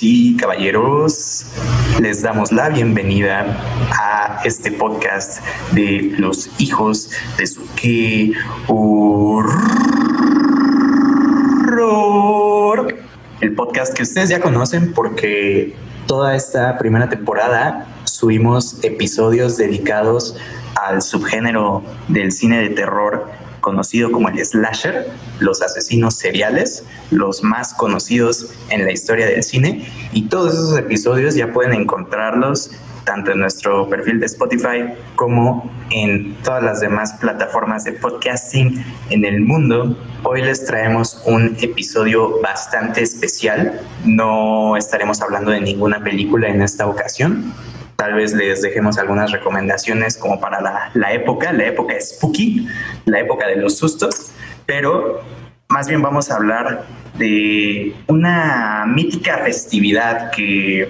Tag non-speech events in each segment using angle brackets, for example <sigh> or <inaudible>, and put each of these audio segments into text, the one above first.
Y caballeros, les damos la bienvenida a este podcast de los hijos de su que horror. El podcast que ustedes ya conocen porque toda esta primera temporada subimos episodios dedicados al subgénero del cine de terror conocido como el slasher, los asesinos seriales, los más conocidos en la historia del cine. Y todos esos episodios ya pueden encontrarlos tanto en nuestro perfil de Spotify como en todas las demás plataformas de podcasting en el mundo. Hoy les traemos un episodio bastante especial. No estaremos hablando de ninguna película en esta ocasión, Tal vez les dejemos algunas recomendaciones como para la, la época, la época spooky, la época de los sustos, pero más bien vamos a hablar de una mítica festividad que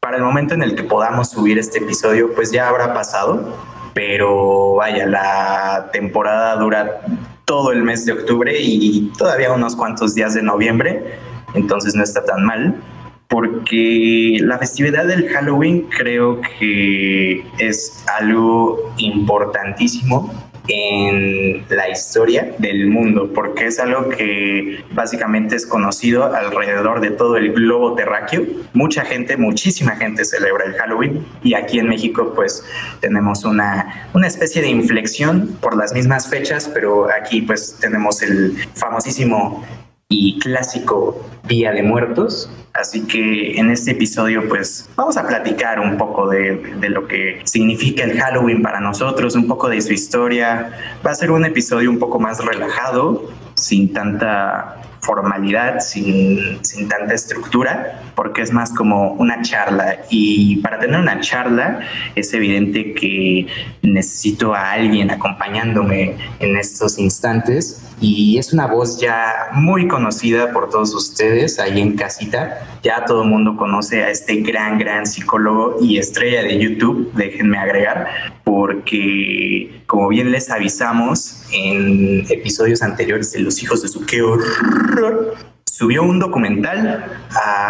para el momento en el que podamos subir este episodio, pues ya habrá pasado, pero vaya, la temporada dura todo el mes de octubre y todavía unos cuantos días de noviembre, entonces no está tan mal porque la festividad del Halloween creo que es algo importantísimo en la historia del mundo, porque es algo que básicamente es conocido alrededor de todo el globo terráqueo. Mucha gente, muchísima gente celebra el Halloween y aquí en México pues tenemos una, una especie de inflexión por las mismas fechas, pero aquí pues tenemos el famosísimo y clásico Día de Muertos. Así que en este episodio pues vamos a platicar un poco de, de, lo que significa el Halloween para nosotros, un poco de su historia. Va a ser un episodio un poco más relajado, sin tanta formalidad, sin, sin, tanta estructura, porque es más como una charla. Y para tener una charla es evidente que necesito a alguien acompañándome en estos instantes. Y es una voz ya muy conocida por todos ustedes ahí en casita. Ya todo el mundo conoce a este gran, gran psicólogo y estrella de YouTube, déjenme agregar, porque como bien les avisamos en episodios anteriores de Los hijos de su qué horror, subió un documental,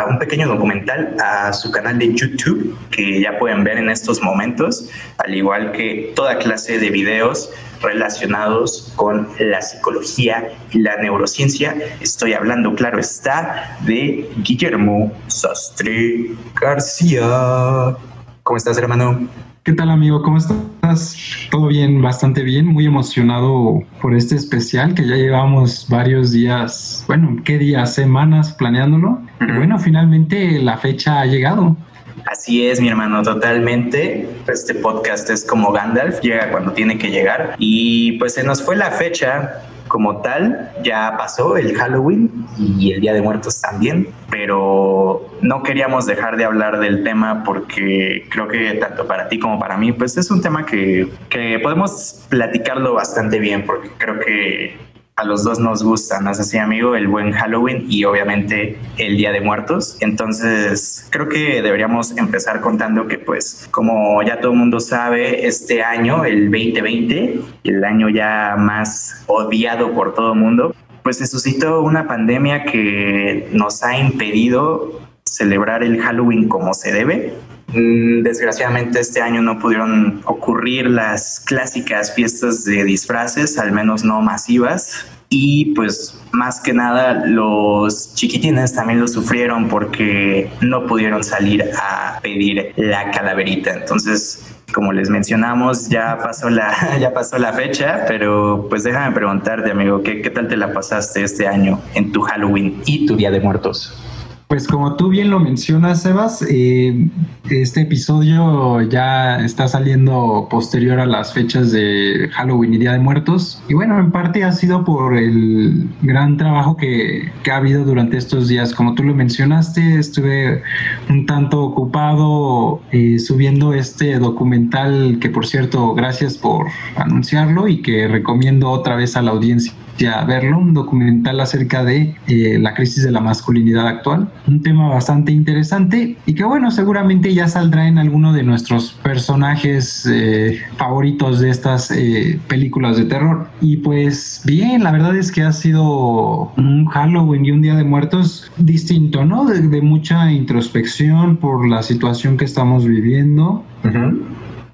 un pequeño documental a su canal de YouTube que ya pueden ver en estos momentos, al igual que toda clase de videos relacionados con la psicología y la neurociencia. Estoy hablando, claro está, de Guillermo Sastre García. ¿Cómo estás, hermano? ¿Qué tal amigo? ¿Cómo estás? Todo bien, bastante bien, muy emocionado por este especial que ya llevamos varios días, bueno, ¿qué días? Semanas planeándolo. Y bueno, finalmente la fecha ha llegado. Así es, mi hermano, totalmente. Este podcast es como Gandalf, llega cuando tiene que llegar. Y pues se nos fue la fecha como tal, ya pasó el Halloween y el Día de Muertos también, pero no queríamos dejar de hablar del tema porque creo que tanto para ti como para mí, pues es un tema que, que podemos platicarlo bastante bien porque creo que a los dos nos gusta, ¿no es así, amigo? El buen Halloween y obviamente el Día de Muertos. Entonces, creo que deberíamos empezar contando que, pues, como ya todo el mundo sabe, este año, el 2020, el año ya más odiado por todo el mundo, pues se suscitó una pandemia que nos ha impedido celebrar el Halloween como se debe. Mm, desgraciadamente este año no pudieron ocurrir las clásicas fiestas de disfraces, al menos no masivas. Y pues más que nada los chiquitines también lo sufrieron porque no pudieron salir a pedir la calaverita. Entonces, como les mencionamos, ya pasó la, <laughs> ya pasó la fecha, pero pues déjame preguntarte, amigo, ¿qué, ¿qué tal te la pasaste este año en tu Halloween y tu Día de Muertos? Pues como tú bien lo mencionas, Sebas, eh, este episodio ya está saliendo posterior a las fechas de Halloween y Día de Muertos. Y bueno, en parte ha sido por el gran trabajo que, que ha habido durante estos días. Como tú lo mencionaste, estuve un tanto ocupado eh, subiendo este documental que, por cierto, gracias por anunciarlo y que recomiendo otra vez a la audiencia a verlo, un documental acerca de eh, la crisis de la masculinidad actual, un tema bastante interesante y que bueno, seguramente ya saldrá en alguno de nuestros personajes eh, favoritos de estas eh, películas de terror. Y pues bien, la verdad es que ha sido un Halloween y un Día de Muertos distinto, ¿no? De, mucha introspección por la situación que estamos viviendo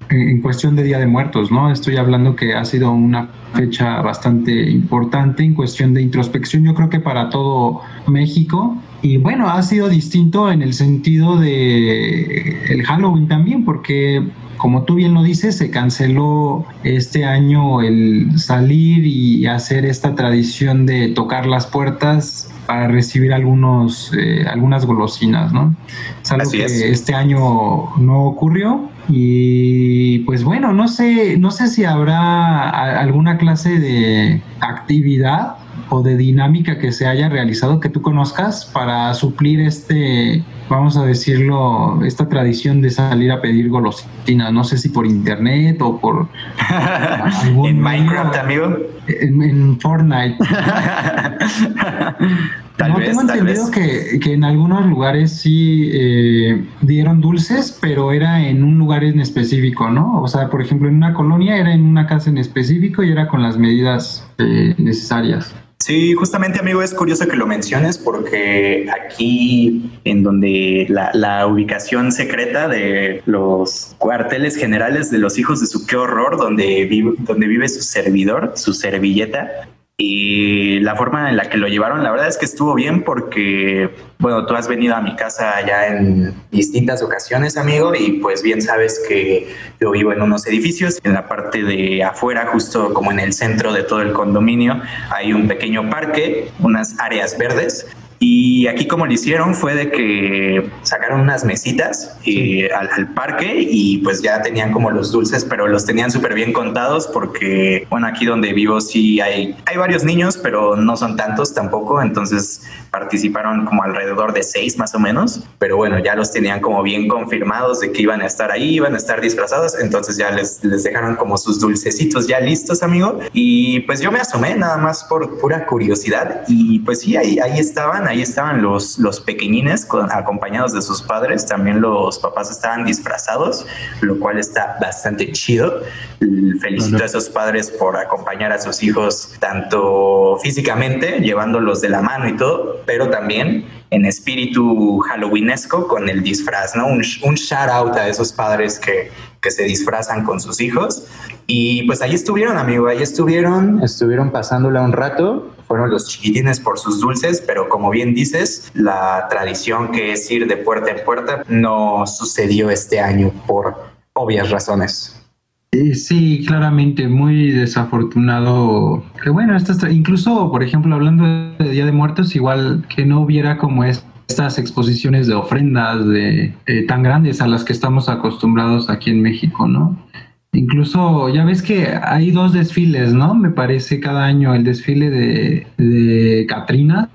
en cuestión de Día de Muertos, ¿no? Estoy hablando que ha sido una fecha bastante importante en cuestión de introspección, yo creo que para todo México. Y bueno, ha sido distinto en el sentido de el Halloween también, porque como tú bien lo dices, se canceló este año el salir y hacer esta tradición de tocar las puertas para recibir algunos, eh, algunas golosinas, ¿no? Es algo que este año no ocurrió y pues bueno, no sé, no sé si habrá alguna clase de actividad o de dinámica que se haya realizado que tú conozcas para suplir este, vamos a decirlo, esta tradición de salir a pedir golosinas. No sé si por internet o por <laughs> en Minecraft, amigo. en Fortnite. <laughs> no, tengo entendido que, en algunos lugares sí eh, dieron dulces, pero era en un lugar en específico, ¿no? O sea, por ejemplo, en una colonia era en una casa en específico y era con las medidas eh, necesarias. Sí, justamente amigo, es curioso que lo menciones porque aquí en donde la, ubicación secreta de los cuarteles generales de los hijos de su qué horror, donde vive, donde vive su servidor, su servilleta, y la forma en la que lo llevaron, la verdad es que estuvo bien porque, bueno, tú has venido a mi casa ya en distintas ocasiones, amigo, y pues bien sabes que yo vivo en unos edificios. En la parte de afuera, justo como en el centro de todo el condominio, hay un pequeño parque, unas áreas verdes y aquí como lo hicieron fue de que sacaron unas mesitas eh, al, parque y pues ya tenían como los dulces, pero los tenían súper bien contados porque, bueno, aquí donde vivo sí hay, hay varios niños, pero no son tantos tampoco, entonces participaron como alrededor de seis más o menos, pero bueno, ya los tenían como bien confirmados de que iban a estar ahí, iban a estar disfrazados, entonces ya les, les dejaron como sus dulcecitos ya listos, amigo, y pues yo me asomé nada más por pura curiosidad y pues sí, ahí, ahí estaban ahí estaban los, los pequeñines acompañados de sus padres, también los papás estaban disfrazados, lo cual está bastante chido. Felicito a esos padres por acompañar a sus hijos tanto físicamente, llevándolos de la mano y todo, pero también en espíritu halloweenesco con el disfraz, ¿no? Un, un shout out a esos padres que, que se disfrazan con sus hijos. Y pues ahí estuvieron, amigo, ahí estuvieron, estuvieron pasándola un rato. Fueron los chiquitines por sus dulces, pero como bien dices, la tradición que es ir de puerta en puerta no sucedió este año por obvias razones. Sí, claramente, muy desafortunado. Que bueno, incluso, por ejemplo, hablando de Día de Muertos, igual que no hubiera como estas exposiciones de ofrendas de, eh, tan grandes a las que estamos acostumbrados aquí en México, ¿no? Incluso ya ves que hay dos desfiles, ¿no? Me parece cada año el desfile de, de Catrinas.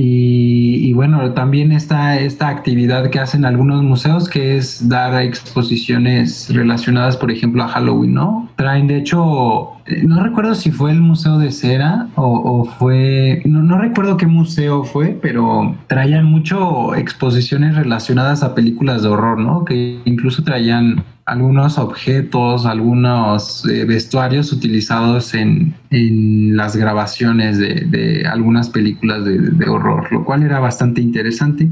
Y, bueno, también está esta actividad que hacen algunos museos que es dar exposiciones relacionadas, por ejemplo, a Halloween, ¿no? Traen, de hecho, eh, no recuerdo si fue el Museo de Cera o, fue, no, no, recuerdo qué museo fue, pero traían mucho exposiciones relacionadas a películas de horror, ¿no? Que incluso traían algunos objetos, algunos eh, vestuarios utilizados en, las grabaciones de, algunas películas de, horror, lo cual era bastante interesante.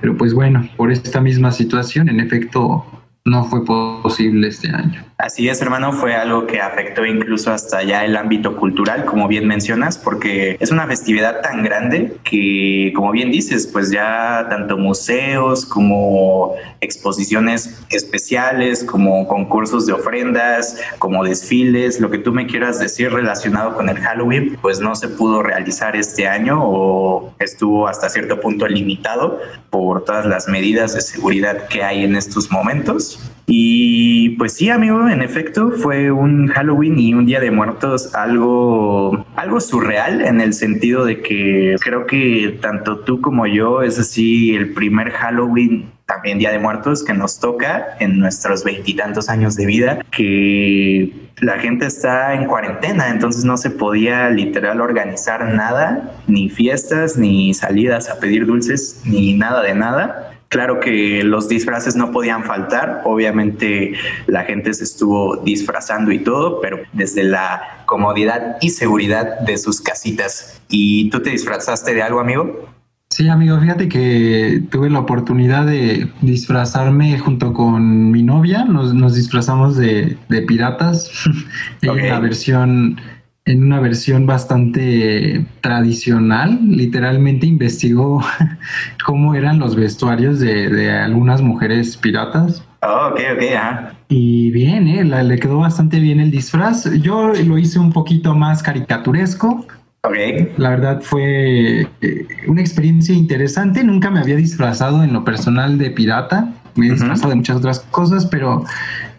Pero pues bueno, por esta misma situación, en efecto, no fue posible este año. Así es, hermano, fue algo que afectó incluso hasta ya el ámbito cultural, como bien mencionas, porque es una festividad tan grande que, como bien dices, pues ya tanto museos como exposiciones especiales, como concursos de ofrendas, como desfiles, lo que tú me quieras decir relacionado con el Halloween, pues no se pudo realizar este año o estuvo hasta cierto punto limitado por todas las medidas de seguridad que hay en estos momentos. Y pues sí, amigo, en efecto, fue un Halloween y un Día de Muertos algo, algo surreal en el sentido de que creo que tanto tú como yo es así el primer Halloween también Día de Muertos que nos toca en nuestros veintitantos años de vida, que la gente está en cuarentena, entonces no se podía literal organizar nada, ni fiestas, ni salidas a pedir dulces, ni nada de nada. Claro que los disfraces no podían faltar, obviamente la gente se estuvo disfrazando y todo, pero desde la comodidad y seguridad de sus casitas. ¿Y tú te disfrazaste de algo, amigo? Sí, amigo, fíjate que tuve la oportunidad de disfrazarme junto con mi novia, nos, disfrazamos de, piratas <laughs> en la versión en una versión bastante tradicional, literalmente investigó <laughs> cómo eran los vestuarios de, algunas mujeres piratas. Oh, ok, ok, Y bien, ¿eh? le quedó bastante bien el disfraz. Yo lo hice un poquito más caricaturesco. Okay. La verdad fue eh, una experiencia interesante. Nunca me había disfrazado en lo personal de pirata. Me he disfrazado de muchas otras cosas, pero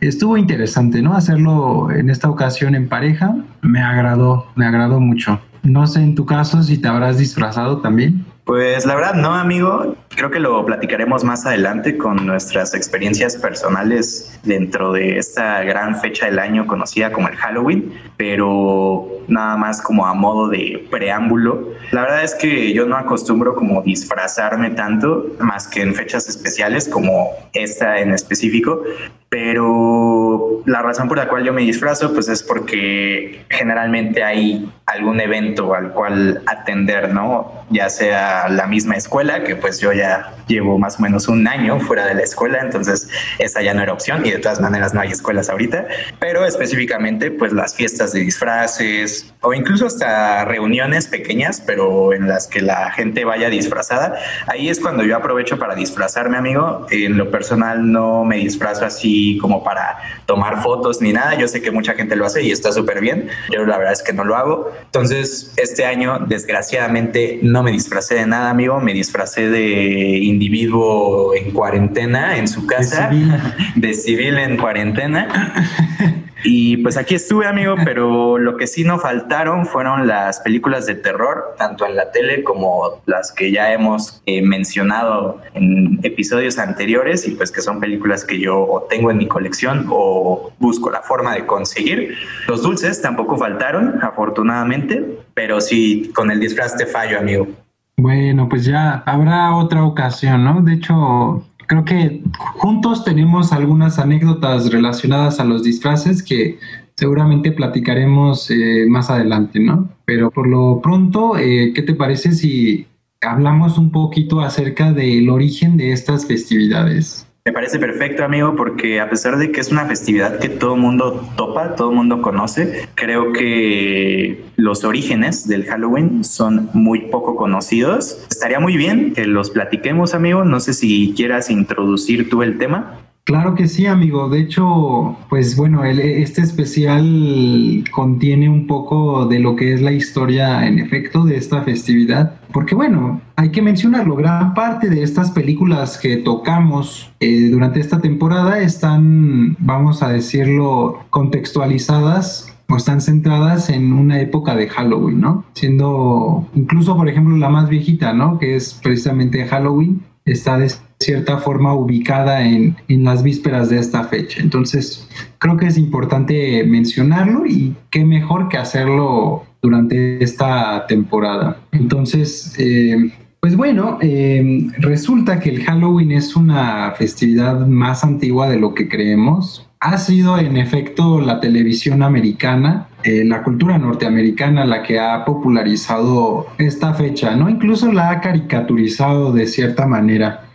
estuvo interesante, ¿no? Hacerlo en esta ocasión en pareja me agradó, me agradó mucho. No sé en tu caso si te habrás disfrazado también. Pues la verdad no, amigo. Creo que lo platicaremos más adelante con nuestras experiencias personales dentro de esta gran fecha del año conocida como el Halloween, pero nada más como a modo de preámbulo. La verdad es que yo no acostumbro como disfrazarme tanto, más que en fechas especiales como esta en específico, pero la razón por la cual yo me disfrazo pues es porque generalmente hay algún evento al cual atender, ¿no? Ya sea la misma escuela, que pues yo ya llevo más o menos un año fuera de la escuela, entonces esa ya no era opción y de todas maneras no hay escuelas ahorita, pero específicamente pues las fiestas de disfraces o incluso hasta reuniones pequeñas, pero en las que la gente vaya disfrazada, ahí es cuando yo aprovecho para disfrazarme, amigo. En lo personal no me disfrazo así como para tomar fotos ni nada. Yo sé que mucha gente lo hace y está súper bien. Yo la verdad es que no lo hago. Entonces, este año, desgraciadamente, no me disfracé de nada, amigo. Me disfracé de individuo en cuarentena en su casa. De civil, de civil en cuarentena. Y pues aquí estuve, amigo, pero lo que sí no faltaron fueron las películas de terror, tanto en la tele como las que ya hemos eh, mencionado en episodios anteriores y pues que son películas que yo o tengo en mi colección o busco la forma de conseguir. Los dulces tampoco faltaron, afortunadamente, pero sí con el disfraz te fallo, amigo. Bueno, pues ya habrá otra ocasión, ¿no? De hecho, creo que juntos tenemos algunas anécdotas relacionadas a los disfraces que seguramente platicaremos eh, más adelante, ¿no? Pero por lo pronto, eh, ¿qué te parece si hablamos un poquito acerca del origen de estas festividades? Me parece perfecto, amigo, porque a pesar de que es una festividad que todo mundo topa, todo mundo conoce, creo que los orígenes del Halloween son muy poco conocidos. Estaría muy bien que los platiquemos, amigo. No sé si quieras introducir tú el tema. Claro que sí, amigo. De hecho, pues bueno, este especial contiene un poco de lo que es la historia en efecto de esta festividad. Porque bueno, hay que mencionarlo, gran parte de estas películas que tocamos eh, durante esta temporada están, vamos a decirlo, contextualizadas o están centradas en una época de Halloween, ¿no? Siendo incluso, por ejemplo, la más viejita, ¿no? Que es precisamente Halloween, está de cierta forma ubicada en, en, las vísperas de esta fecha. Entonces, creo que es importante mencionarlo y qué mejor que hacerlo durante esta temporada. Entonces, eh, pues bueno, eh, resulta que el Halloween es una festividad más antigua de lo que creemos. Ha sido en efecto la televisión americana, eh, la cultura norteamericana la que ha popularizado esta fecha, ¿no? Incluso la ha caricaturizado de cierta manera.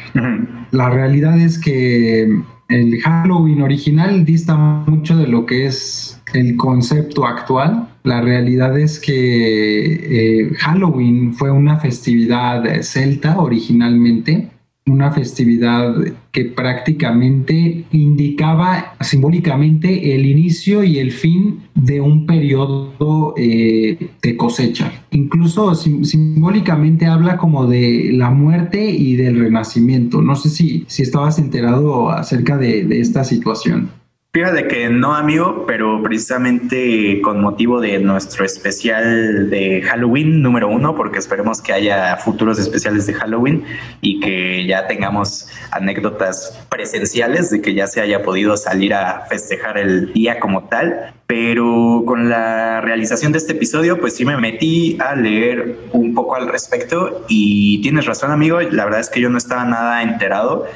La realidad es que el Halloween original dista mucho de lo que es el concepto actual. La realidad es que eh, Halloween fue una festividad celta originalmente una festividad que prácticamente indicaba simbólicamente el inicio y el fin de un periodo eh, de cosecha. Incluso simbólicamente habla como de la muerte y del renacimiento. No sé si, si estabas enterado acerca de esta situación. Fíjate que no, amigo, pero precisamente con motivo de nuestro especial de Halloween número uno, porque esperemos que haya futuros especiales de Halloween y que ya tengamos anécdotas presenciales de que ya se haya podido salir a festejar el día como tal. Pero con la realización de este episodio, pues sí me metí a leer un poco al respecto y tienes razón, amigo. La verdad es que yo no estaba nada enterado,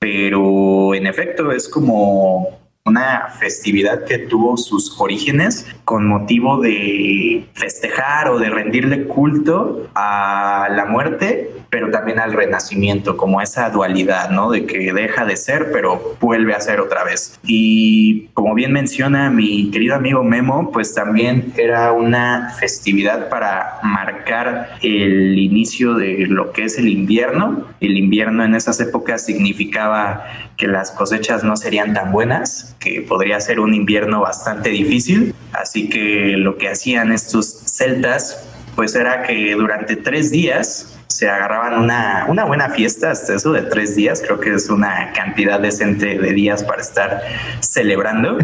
pero en efecto es como una festividad que tuvo sus orígenes con motivo de festejar o de rendirle culto a la muerte, pero también al renacimiento, como esa dualidad, ¿no? De que deja de ser, pero vuelve a ser otra vez. Y como bien menciona mi querido amigo Memo, pues también era una festividad para marcar el inicio de lo que es el invierno. El invierno en esas épocas significaba que las cosechas no serían tan buenas que podría ser un invierno bastante difícil. Así que lo que hacían estos celtas, pues era que durante tres días se agarraban una, una buena fiesta, hasta eso de tres días, creo que es una cantidad decente de días para estar celebrando.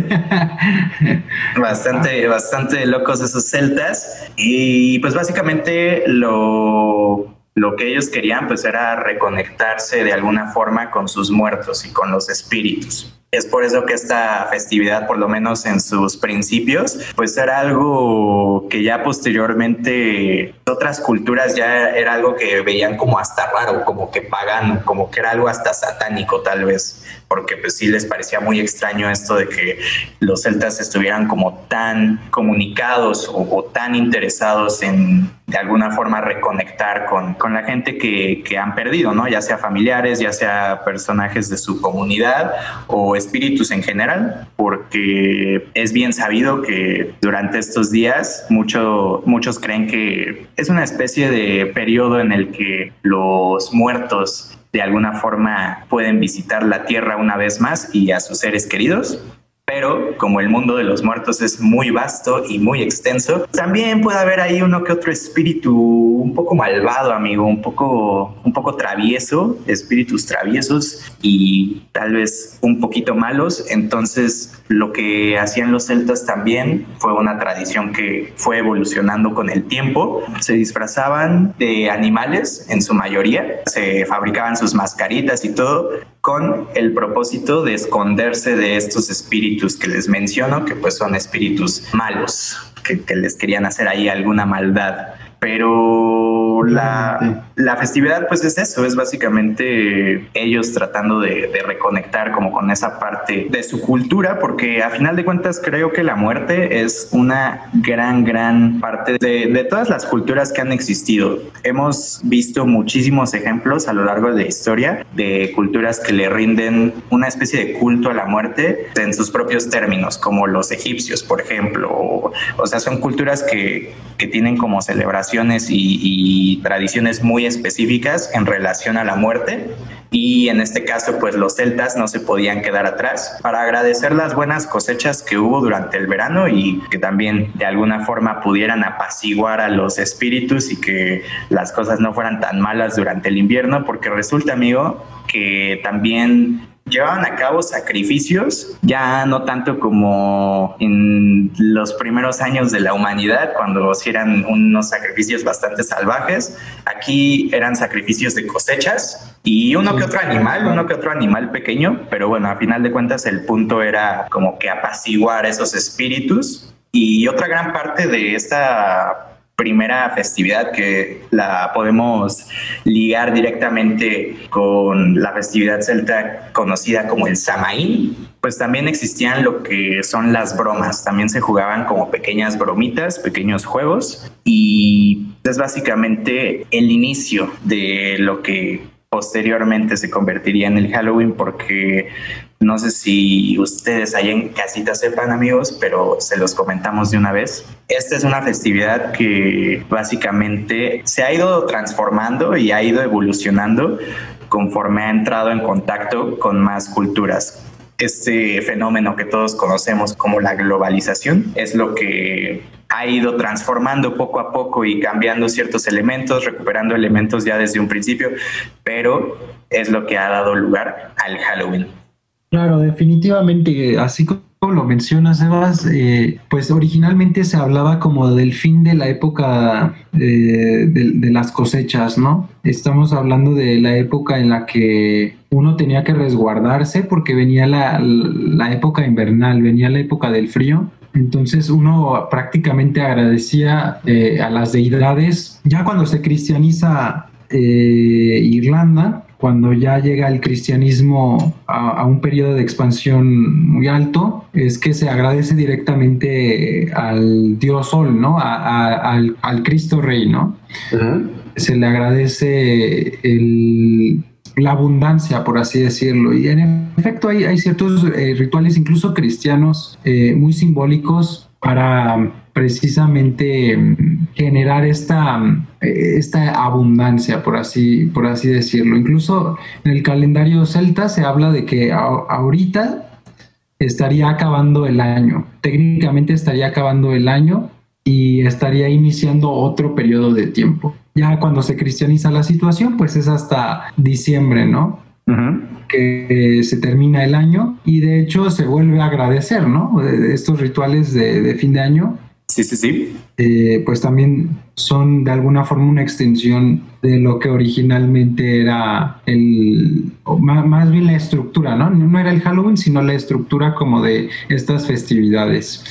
<laughs> bastante, bastante locos esos celtas. Y pues básicamente lo lo que ellos querían pues era reconectarse de alguna forma con sus muertos y con los espíritus. Es por eso que esta festividad, por lo menos en sus principios, pues era algo que ya posteriormente otras culturas ya era algo que veían como hasta raro, como que pagano, como que era algo hasta satánico tal vez, porque pues sí les parecía muy extraño esto de que los celtas estuvieran como tan comunicados o, tan interesados en de alguna forma reconectar con, con la gente que, que, han perdido, ¿no? Ya sea familiares, ya sea personajes de su comunidad o espíritus en general, porque es bien sabido que durante estos días mucho, muchos creen que es una especie de periodo en el que los muertos de alguna forma pueden visitar la tierra una vez más y a sus seres queridos pero como el mundo de los muertos es muy vasto y muy extenso, también puede haber ahí uno que otro espíritu un poco malvado, amigo, un poco, un poco travieso, espíritus traviesos y tal vez un poquito malos. Entonces, lo que hacían los celtas también fue una tradición que fue evolucionando con el tiempo. Se disfrazaban de animales en su mayoría, se fabricaban sus mascaritas y todo con el propósito de esconderse de estos espíritus que les menciono, que pues son espíritus malos, que, que les querían hacer ahí alguna maldad. Pero la, la, festividad pues es eso, es básicamente ellos tratando de, de, reconectar como con esa parte de su cultura, porque a final de cuentas creo que la muerte es una gran, gran parte de, de todas las culturas que han existido. Hemos visto muchísimos ejemplos a lo largo de la historia de culturas que le rinden una especie de culto a la muerte en sus propios términos, como los egipcios, por ejemplo. O, o sea, son culturas que, que tienen como celebración y, tradiciones muy específicas en relación a la muerte. Y en este caso pues los celtas no se podían quedar atrás. Para agradecer las buenas cosechas que hubo durante el verano y que también de alguna forma pudieran apaciguar a los espíritus y que las cosas no fueran tan malas durante el invierno porque resulta amigo que también llevaban a cabo sacrificios, ya no tanto como en los primeros años de la humanidad, cuando eran unos sacrificios bastante salvajes. Aquí eran sacrificios de cosechas y uno que otro animal, uno que otro animal pequeño, pero bueno, a final de cuentas el punto era como que apaciguar esos espíritus. Y otra gran parte de esta primera festividad que la podemos ligar directamente con la festividad celta conocida como el Samaín, pues también existían lo que son las bromas, también se jugaban como pequeñas bromitas, pequeños juegos y es básicamente el inicio de lo que posteriormente se convertiría en el Halloween porque no sé si ustedes ahí en casita sepan amigos, pero se los comentamos de una vez. Esta es una festividad que básicamente se ha ido transformando y ha ido evolucionando conforme ha entrado en contacto con más culturas. Este fenómeno que todos conocemos como la globalización es lo que ha ido transformando poco a poco y cambiando ciertos elementos, recuperando elementos ya desde un principio, pero es lo que ha dado lugar al Halloween. Claro, definitivamente, así como lo mencionas, Sebas, eh, pues originalmente se hablaba como del fin de la época eh, de, las cosechas, ¿no? Estamos hablando de la época en la que uno tenía que resguardarse porque venía la, época invernal, venía la época del frío. Entonces uno prácticamente agradecía eh, a las deidades. Ya cuando se cristianiza Irlanda, cuando ya llega el cristianismo a, un periodo de expansión muy alto, es que se agradece directamente al Dios Sol, ¿no? al, Cristo Rey, ¿no? Se le agradece la abundancia, por así decirlo. Y en efecto hay, ciertos eh, rituales, incluso cristianos, eh, muy simbólicos para precisamente generar esta, mm, esta abundancia, por así, por así decirlo. Incluso en el calendario celta se habla de que ahorita estaría acabando el año, técnicamente estaría acabando el año y estaría iniciando otro periodo de tiempo. Ya cuando se cristianiza la situación, pues es hasta diciembre, ¿no? que se termina el año y de hecho se vuelve a agradecer, ¿no? Estos rituales de fin de año Sí, sí, sí. Eh, pues también son de alguna forma una extensión de lo que originalmente era el, más, bien la estructura, ¿no? No era el Halloween, sino la estructura como de estas festividades.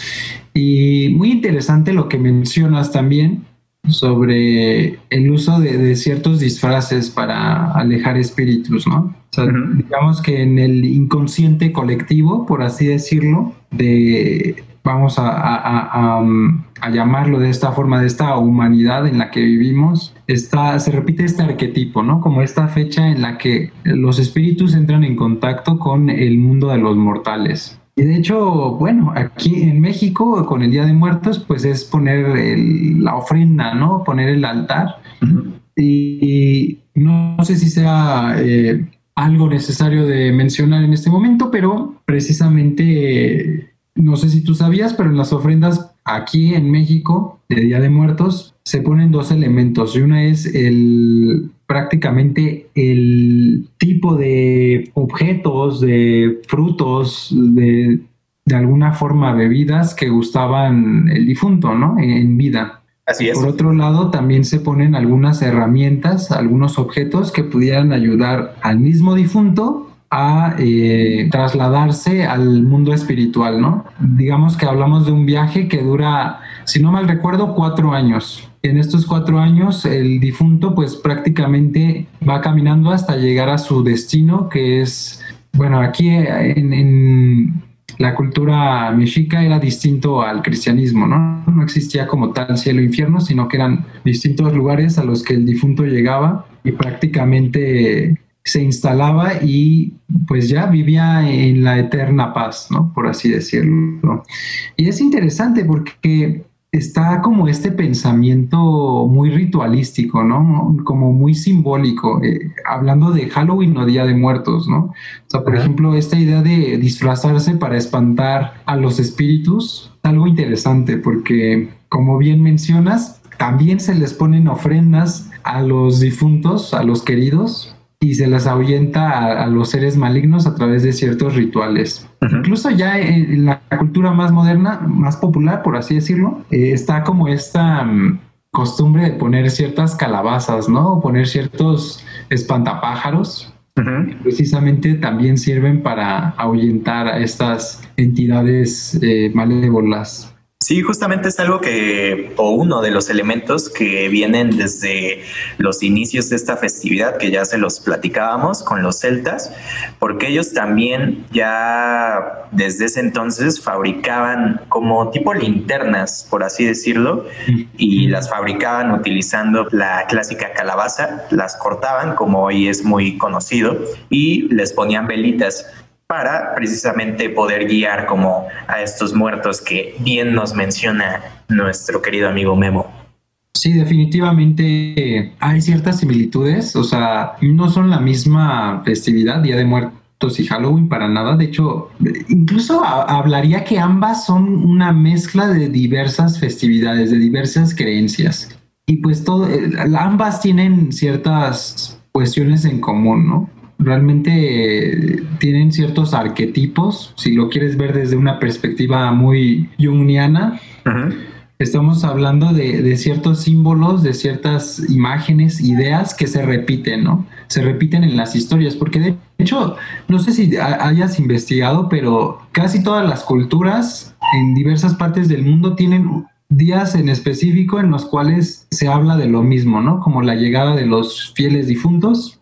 Y muy interesante lo que mencionas también sobre el uso de, ciertos disfraces para alejar espíritus, ¿no? O sea, digamos que en el inconsciente colectivo, por así decirlo, de vamos um, a, llamarlo de esta forma, de esta humanidad en la que vivimos, está, se repite este arquetipo, ¿no? Como esta fecha en la que los espíritus entran en contacto con el mundo de los mortales. Y de hecho, bueno, aquí en México, con el Día de Muertos, pues es poner la ofrenda, ¿no? Poner el altar. y, no, sé si sea eh, algo necesario de mencionar en este momento, pero precisamente no sé si tú sabías, pero en las ofrendas aquí en México de Día de Muertos se ponen dos elementos. Y una es el prácticamente el tipo de objetos, de frutos, de, de alguna forma bebidas que gustaban el difunto, ¿no? En, vida. Así es. Por otro lado, también se ponen algunas herramientas, algunos objetos que pudieran ayudar al mismo difunto a eh, trasladarse al mundo espiritual, ¿no? Digamos que hablamos de un viaje que dura, si no mal recuerdo, cuatro años. En estos cuatro años el difunto pues prácticamente va caminando hasta llegar a su destino, que es, bueno, aquí en, la cultura mexica era distinto al cristianismo, ¿no? No existía como tal cielo e infierno, sino que eran distintos lugares a los que el difunto llegaba y prácticamente se instalaba y pues ya vivía en la eterna paz, ¿no? Por así decirlo. Y es interesante porque está como este pensamiento muy ritualístico, ¿no? Como muy simbólico, eh, hablando de Halloween o Día de Muertos, ¿no? O sea, por ejemplo, esta idea de disfrazarse para espantar a los espíritus, algo interesante porque, como bien mencionas, también se les ponen ofrendas a los difuntos, a los queridos, y se las ahuyenta a, los seres malignos a través de ciertos rituales. Incluso ya en, la cultura más moderna, más popular, por así decirlo, eh, está como esta mm, costumbre de poner ciertas calabazas, ¿no? Poner ciertos espantapájaros. Precisamente también sirven para ahuyentar a estas entidades eh, malévolas. Sí, justamente es algo que, o uno de los elementos que vienen desde los inicios de esta festividad, que ya se los platicábamos con los celtas, porque ellos también ya desde ese entonces fabricaban como tipo linternas, por así decirlo, y las fabricaban utilizando la clásica calabaza, las cortaban, como hoy es muy conocido, y les ponían velitas para precisamente poder guiar como a estos muertos que bien nos menciona nuestro querido amigo Memo. Sí, definitivamente hay ciertas similitudes, o sea, no son la misma festividad, Día de Muertos y Halloween para nada. De hecho, incluso hablaría que ambas son una mezcla de diversas festividades, de diversas creencias. Y pues todo, eh, ambas tienen ciertas cuestiones en común, ¿no? Realmente tienen ciertos arquetipos, si lo quieres ver desde una perspectiva muy jungiana. Estamos hablando de, ciertos símbolos, de ciertas imágenes, ideas que se repiten, ¿no? Se repiten en las historias, porque de hecho, no sé si hayas investigado, pero casi todas las culturas en diversas partes del mundo tienen días en específico en los cuales se habla de lo mismo, ¿no? Como la llegada de los fieles difuntos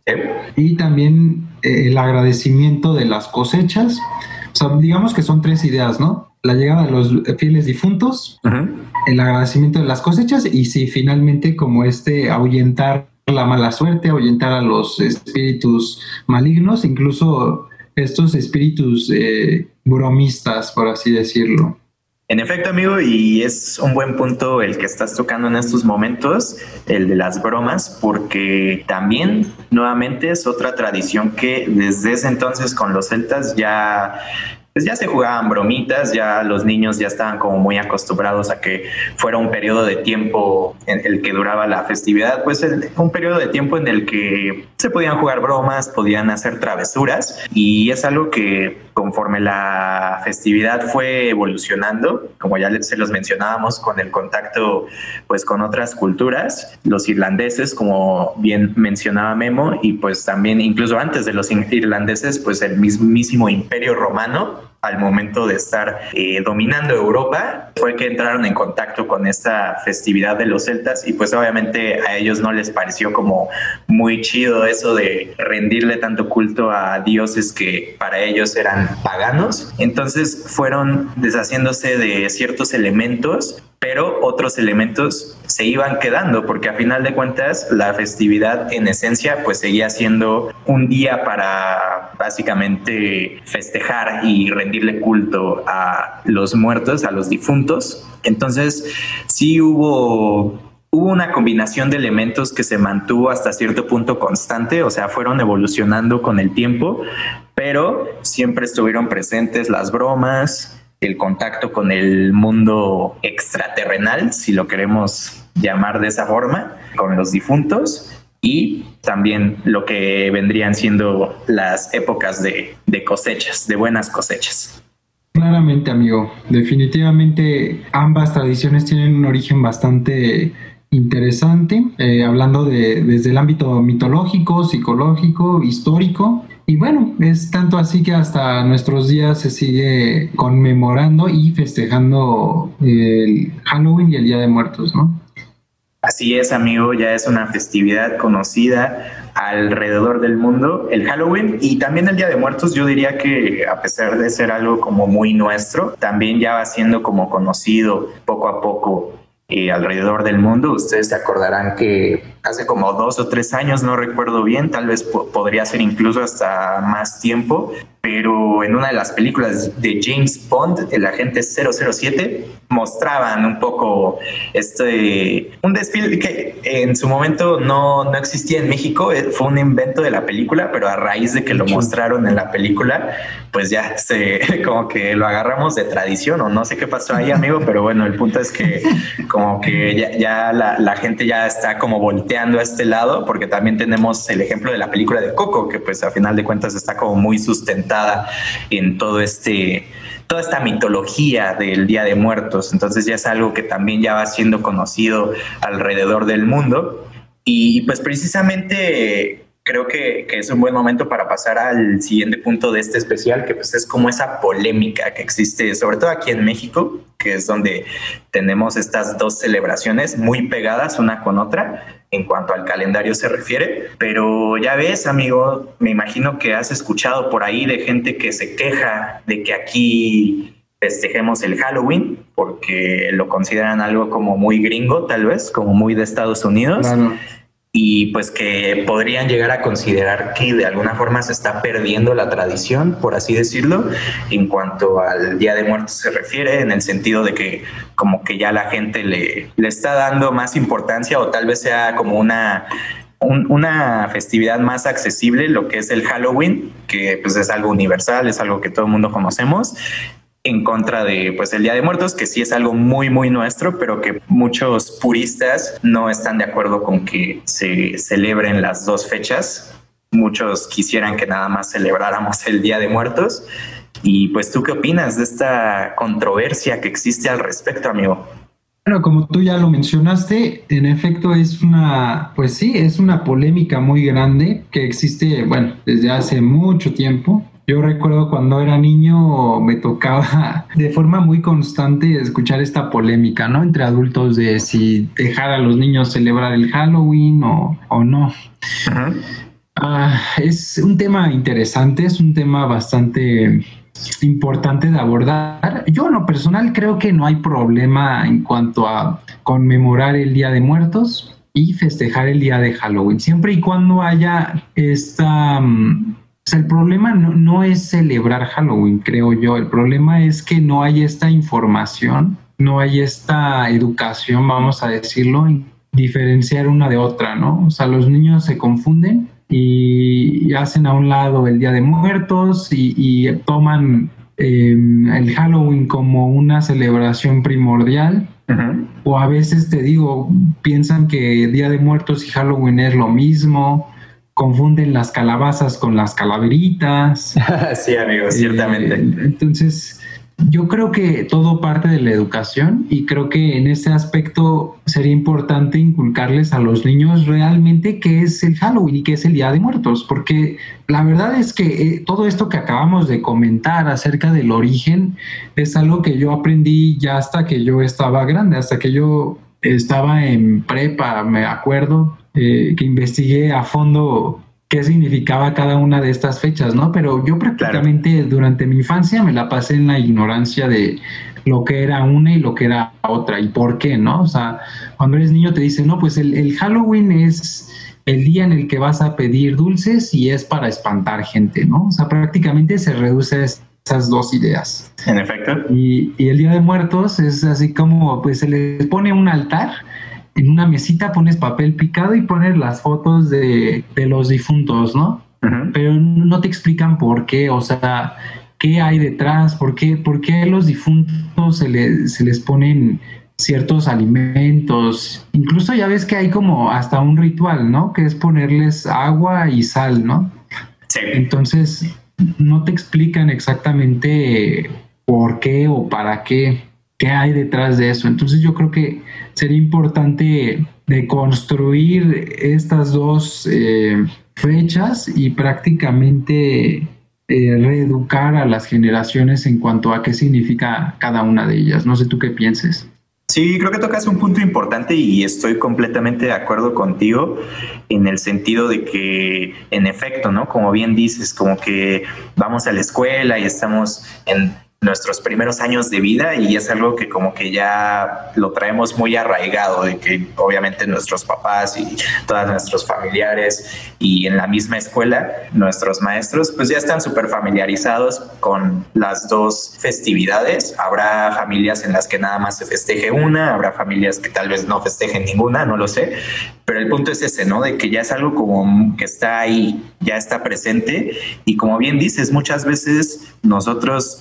y también eh, el agradecimiento de las cosechas. O sea, digamos que son tres ideas, ¿no? La llegada de los fieles difuntos, el agradecimiento de las cosechas y sí, finalmente como este ahuyentar la mala suerte, ahuyentar a los espíritus malignos, incluso estos espíritus eh, bromistas, por así decirlo. En efecto, amigo, y es un buen punto el que estás tocando en estos momentos, el de las bromas, porque también nuevamente es otra tradición que desde ese entonces con los celtas ya pues ya se jugaban bromitas, ya los niños ya estaban como muy acostumbrados a que fuera un periodo de tiempo en el que duraba la festividad, pues un periodo de tiempo en el que se podían jugar bromas, podían hacer travesuras y es algo que conforme la festividad fue evolucionando, como ya se los mencionábamos con el contacto pues con otras culturas, los irlandeses, como bien mencionaba Memo, y pues también incluso antes de los irlandeses, pues el mismísimo imperio romano al momento de estar eh, dominando Europa fue que entraron en contacto con esta festividad de los celtas y pues obviamente a ellos no les pareció como muy chido eso de rendirle tanto culto a dioses que para ellos eran paganos. Entonces fueron deshaciéndose de ciertos elementos pero otros elementos se iban quedando porque a final de cuentas la festividad en esencia pues seguía siendo un día para básicamente festejar y rendirle culto a los muertos, a los difuntos. Entonces sí hubo hubo una combinación de elementos que se mantuvo hasta cierto punto constante, o sea, fueron evolucionando con el tiempo, pero siempre estuvieron presentes las bromas, el contacto con el mundo extraterrenal, si lo queremos llamar de esa forma, con los difuntos y también lo que vendrían siendo las épocas de, cosechas, de buenas cosechas. Claramente, amigo. Definitivamente ambas tradiciones tienen un origen bastante interesante, eh, hablando de, desde el ámbito mitológico, psicológico, histórico. Y bueno, es tanto así que hasta nuestros días se sigue conmemorando y festejando el Halloween y el Día de Muertos, ¿no? Así es, amigo, ya es una festividad conocida alrededor del mundo, el Halloween y también el Día de Muertos, yo diría que a pesar de ser algo como muy nuestro, también ya va siendo como conocido poco a poco eh, alrededor del mundo. Ustedes se acordarán que hace como dos o tres años, no recuerdo bien, tal vez podría ser incluso hasta más tiempo, pero en una de las películas de James Bond, el agente 007, mostraban un poco este, un desfile que en su momento no, no existía en México, eh, fue un invento de la película, pero a raíz de que lo mostraron en la película, pues ya se, <laughs> como que lo agarramos de tradición o no sé qué pasó ahí, amigo, pero bueno, el punto es que como que ya, ya la, la gente ya está como volteando a este lado, porque también tenemos el ejemplo de la película de Coco, que pues a final de cuentas está como muy sustentada en todo este toda esta mitología del Día de Muertos. Entonces ya es algo que también ya va siendo conocido alrededor del mundo. Y pues precisamente creo que, que, es un buen momento para pasar al siguiente punto de este especial, que pues es como esa polémica que existe, sobre todo aquí en México, que es donde tenemos estas dos celebraciones muy pegadas una con otra en cuanto al calendario se refiere. Pero ya ves, amigo, me imagino que has escuchado por ahí de gente que se queja de que aquí festejemos el Halloween porque lo consideran algo como muy gringo, tal vez, como muy de Estados Unidos. Y pues que podrían llegar a considerar que de alguna forma se está perdiendo la tradición, por así decirlo, en cuanto al Día de Muertos se refiere, en el sentido de que como que ya la gente le, le está dando más importancia o tal vez sea como una una festividad más accesible, lo que es el Halloween, que pues es algo universal, es algo que todo el mundo conocemos, en contra de pues el Día de Muertos, que sí es algo muy muy nuestro, pero que muchos puristas no están de acuerdo con que se celebren las dos fechas. Muchos quisieran que nada más celebráramos el Día de Muertos. Y pues tú qué opinas de esta controversia que existe al respecto, amigo? Bueno, como tú ya lo mencionaste, en efecto es una, pues sí, es una polémica muy grande que existe, bueno, desde hace mucho tiempo. Yo recuerdo cuando era niño me tocaba <laughs> de forma muy constante escuchar esta polémica, ¿no? Entre adultos de si dejar a los niños celebrar el Halloween o, o no. Ah, es un tema interesante, es un tema bastante importante de abordar. Yo en lo personal creo que no hay problema en cuanto a conmemorar el Día de Muertos y festejar el día de Halloween, siempre y cuando haya esta el problema no, es celebrar Halloween, creo yo. El problema es que no hay esta información, no hay esta educación, vamos a decirlo, en diferenciar una de otra, ¿no? O sea, los niños se confunden y hacen a un lado el Día de Muertos y, toman em, el Halloween como una celebración primordial. O a veces te digo, piensan que Día de Muertos y Halloween es lo mismo confunden las calabazas con las calaveritas. <laughs> sí, amigo, ciertamente. Eh, entonces, yo creo que todo parte de la educación y creo que en ese aspecto sería importante inculcarles a los niños realmente qué es el Halloween y qué es el Día de Muertos, porque la verdad es que eh, todo esto que acabamos de comentar acerca del origen es algo que yo aprendí ya hasta que yo estaba grande, hasta que yo estaba en prepa, me acuerdo, eh, que investigué a fondo qué significaba cada una de estas fechas, ¿no? Pero yo prácticamente durante mi infancia me la pasé en la ignorancia de lo que era una y lo que era otra y por qué, ¿no? O sea, cuando eres niño te dicen, no, pues el, el Halloween es el día en el que vas a pedir dulces y es para espantar gente, ¿no? O sea, prácticamente se reduce a esas dos ideas. En efecto. Y, y el Día de Muertos es así como, pues se les pone un altar en una mesita pones papel picado y pones las fotos de, los difuntos, ¿no? Pero no te explican por qué, o sea, qué hay detrás, por qué, por qué los difuntos se, se les ponen ciertos alimentos. Incluso ya ves que hay como hasta un ritual, ¿no? Que es ponerles agua y sal, ¿no? Sí. Entonces, no te explican exactamente por qué o para qué qué hay detrás de eso. Entonces yo creo que sería importante de construir estas dos eh, fechas y prácticamente eh, reeducar a las generaciones en cuanto a qué significa cada una de ellas. No sé tú qué pienses. Sí, creo que tocas un punto importante y estoy completamente de acuerdo contigo en el sentido de que, en efecto, ¿no? Como bien dices, como que vamos a la escuela y estamos en nuestros primeros años de vida y es algo que como que ya lo traemos muy arraigado de que obviamente nuestros papás y todos nuestros familiares y en la misma escuela nuestros maestros pues ya están súper familiarizados con las dos festividades. Habrá familias en las que nada más se festeje una habrá familias que tal vez no festejen ninguna no lo sé. Pero el punto es ese no de que ya es algo como que está ahí ya está presente. Y como bien dices muchas veces nosotros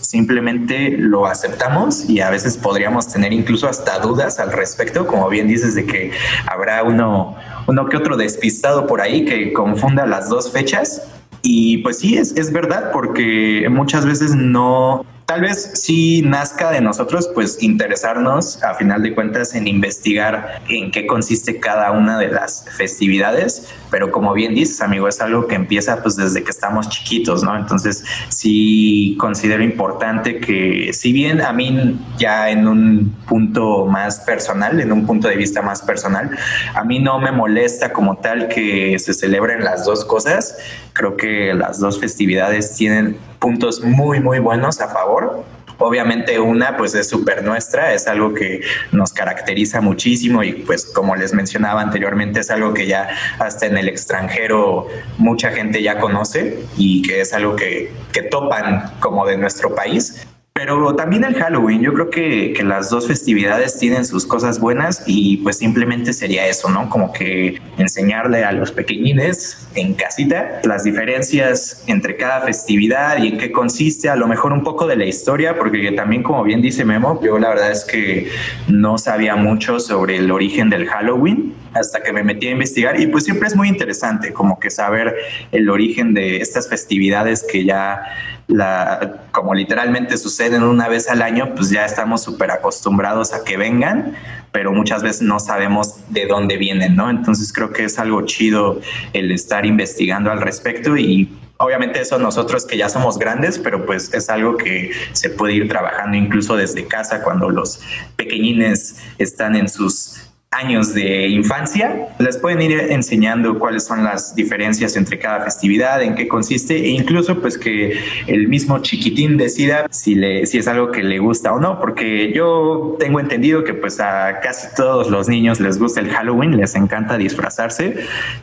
lo aceptamos y a veces podríamos tener incluso hasta dudas al respecto, como bien dices, de que habrá uno, uno que otro despistado por ahí que confunda las dos fechas. Y pues sí, es, es verdad, porque muchas veces no, tal vez sí nazca de nosotros, pues interesarnos a final de cuentas en investigar en qué consiste cada una de las festividades, pero como bien dices, amigo, es algo que empieza pues desde que estamos chiquitos, ¿no? Entonces sí considero importante que si bien a mí ya en un punto más personal, en un punto de vista más personal, a mí no me molesta como tal que se celebren las dos cosas, creo que las dos festividades tienen puntos muy, muy buenos a favor Obviamente una pues es súper nuestra, es algo que nos caracteriza muchísimo y pues como les mencionaba anteriormente es algo que ya hasta en el extranjero mucha gente ya conoce y que es algo que, que topan como de nuestro país. Pero también el Halloween, yo creo que, que, las dos festividades tienen sus cosas buenas y pues simplemente sería eso, ¿no? Como que enseñarle a los pequeñines en casita las diferencias entre cada festividad y en qué consiste, a lo mejor un poco de la historia, porque también como bien dice Memo, yo la verdad es que no sabía mucho sobre el origen del Halloween hasta que me metí a investigar y pues siempre es muy interesante como que saber el origen de estas festividades que ya la, como literalmente suceden una vez al año, pues ya estamos súper acostumbrados a que vengan, pero muchas veces no sabemos de dónde vienen, ¿no? Entonces creo que es algo chido el estar investigando al respecto y obviamente eso nosotros que ya somos grandes, pero pues es algo que se puede ir trabajando incluso desde casa cuando los pequeñines están en sus años de infancia, les pueden ir enseñando cuáles son las diferencias entre cada festividad, en qué consiste e incluso pues que el mismo chiquitín decida si le si es algo que le gusta o no, porque yo tengo entendido que pues a casi todos los niños les gusta el Halloween, les encanta disfrazarse,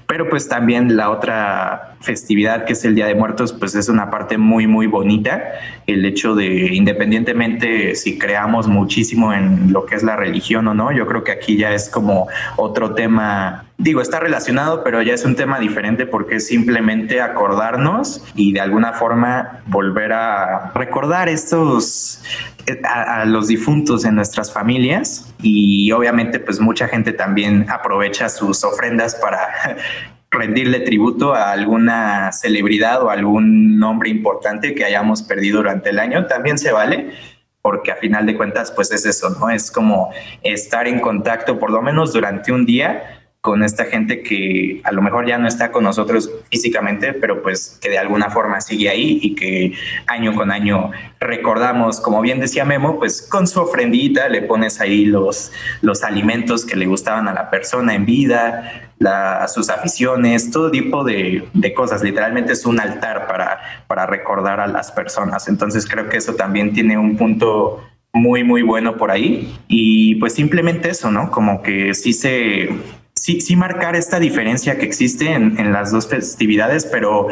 pero pues también la otra festividad que es el Día de Muertos pues es una parte muy muy bonita, el hecho de independientemente si creamos muchísimo en lo que es la religión o no, yo creo que aquí ya es como otro tema, digo, está relacionado, pero ya es un tema diferente porque es simplemente acordarnos y de alguna forma volver a recordar estos, a, a los difuntos en nuestras familias y obviamente pues mucha gente también aprovecha sus ofrendas para <laughs> rendirle tributo a alguna celebridad o algún nombre importante que hayamos perdido durante el año, también se vale porque a final de cuentas, pues es eso, ¿no? Es como estar en contacto por lo menos durante un día con esta gente que a lo mejor ya no está con nosotros físicamente, pero pues que de alguna forma sigue ahí y que año con año recordamos, como bien decía Memo, pues con su ofrendita le pones ahí los, los alimentos que le gustaban a la persona en vida, sus aficiones, todo tipo de, de, cosas. Literalmente es un altar para, para recordar a las personas. Entonces creo que eso también tiene un punto muy, muy bueno por ahí. Y pues simplemente eso, ¿no? Como que sí se sí, sí marcar esta diferencia que existe en, en, las dos festividades, pero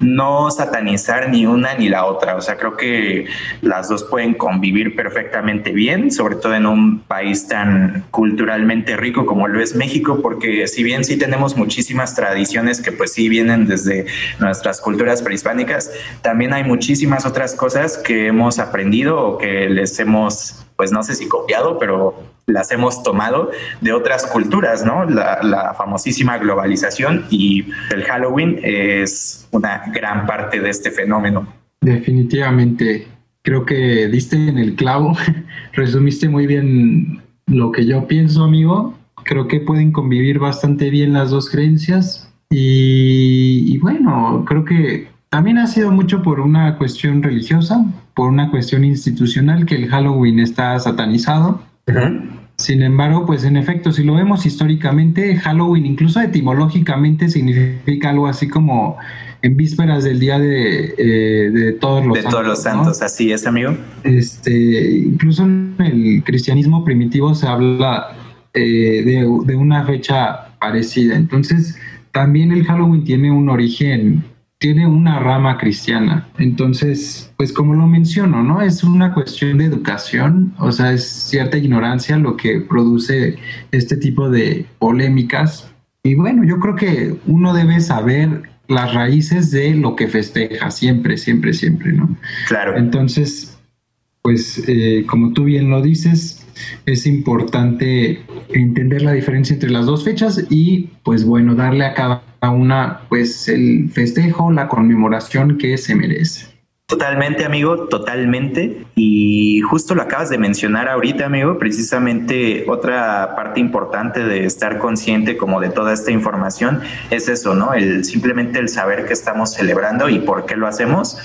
no satanizar ni una ni la otra. O sea, creo que las dos pueden convivir perfectamente bien, sobre todo en un país tan culturalmente rico como lo es México, porque si bien sí tenemos muchísimas tradiciones que pues sí vienen desde nuestras culturas prehispánicas, también hay muchísimas otras cosas que hemos aprendido o que les hemos, pues no sé si copiado, pero las hemos tomado de otras culturas, ¿no? La, famosísima globalización y el Halloween es una gran parte de este fenómeno. Definitivamente, creo que diste en el clavo, <laughs> resumiste muy bien lo que yo pienso, amigo. Creo que pueden convivir bastante bien las dos creencias y bueno, creo que también ha sido mucho por una cuestión religiosa, por una cuestión institucional que el Halloween está satanizado sin embargo, pues en efecto, si lo vemos históricamente, Halloween, incluso etimológicamente, significa algo así como en vísperas del día de, eh, de todos los de santos. todos los santos, ¿no? así es, amigo. Este, incluso en el cristianismo primitivo se habla eh, de, de una fecha parecida. Entonces, también el Halloween tiene un origen tiene una rama cristiana. Entonces, pues como lo menciono, ¿no? Es una cuestión de educación, o sea, es cierta ignorancia lo que produce este tipo de polémicas. Y bueno, yo creo que uno debe saber las raíces de lo que festeja, siempre, siempre, siempre, ¿no? Claro. Entonces, pues eh, como tú bien lo dices, es importante entender la diferencia entre las dos fechas y pues bueno, darle a cada una pues el festejo, la conmemoración que se merece. Totalmente, amigo, totalmente. Y justo lo acabas de mencionar ahorita, amigo, precisamente otra parte importante de estar consciente como de toda esta información es eso, ¿no? El simplemente el saber que estamos celebrando y por qué lo hacemos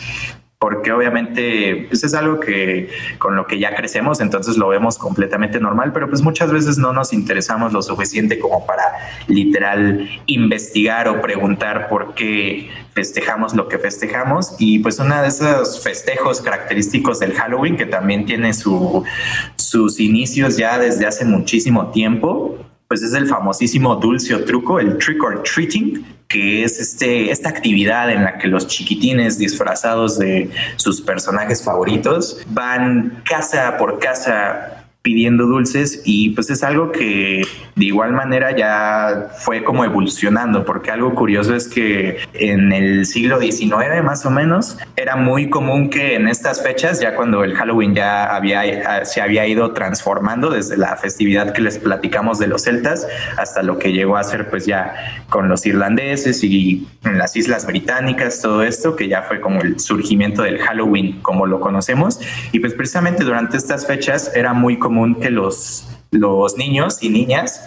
porque obviamente pues es algo que con lo que ya crecemos, entonces lo vemos completamente normal, pero pues muchas veces no nos interesamos lo suficiente como para literal investigar o preguntar por qué festejamos lo que festejamos. Y pues uno de esos festejos característicos del Halloween que también tiene su, sus inicios ya desde hace muchísimo tiempo, pues es el famosísimo dulce truco, el trick or treating, que es este, esta actividad en la que los chiquitines disfrazados de sus personajes favoritos van casa por casa pidiendo dulces y pues es algo que de igual manera ya fue como evolucionando porque algo curioso es que en el siglo XIX más o menos era muy común que en estas fechas ya cuando el Halloween ya había se había ido transformando desde la festividad que les platicamos de los celtas hasta lo que llegó a ser pues ya con los irlandeses y en las islas británicas todo esto que ya fue como el surgimiento del Halloween como lo conocemos. Y pues precisamente durante estas fechas era muy común común que los, los niños y niñas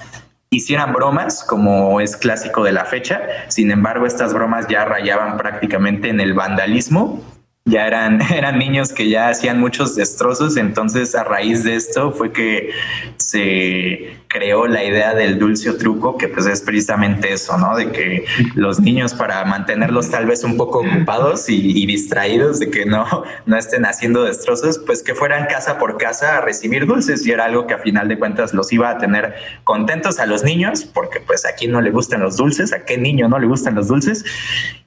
hicieran bromas, como es clásico de la fecha. Sin embargo, estas bromas ya rayaban prácticamente en el vandalismo ya eran, <laughs> eran niños que ya hacían muchos destrozos, entonces a raíz de esto fue que se creó la idea del dulce truco, que pues es precisamente eso, ¿no? De que los niños para mantenerlos tal vez un poco ocupados y, distraídos, de que no, <laughs> no estén haciendo destrozos, pues que fueran casa por casa a recibir dulces. Y era algo que a final de cuentas los iba a tener contentos a los niños, porque pues aquí no le gustan los dulces, a qué niño no le gustan los dulces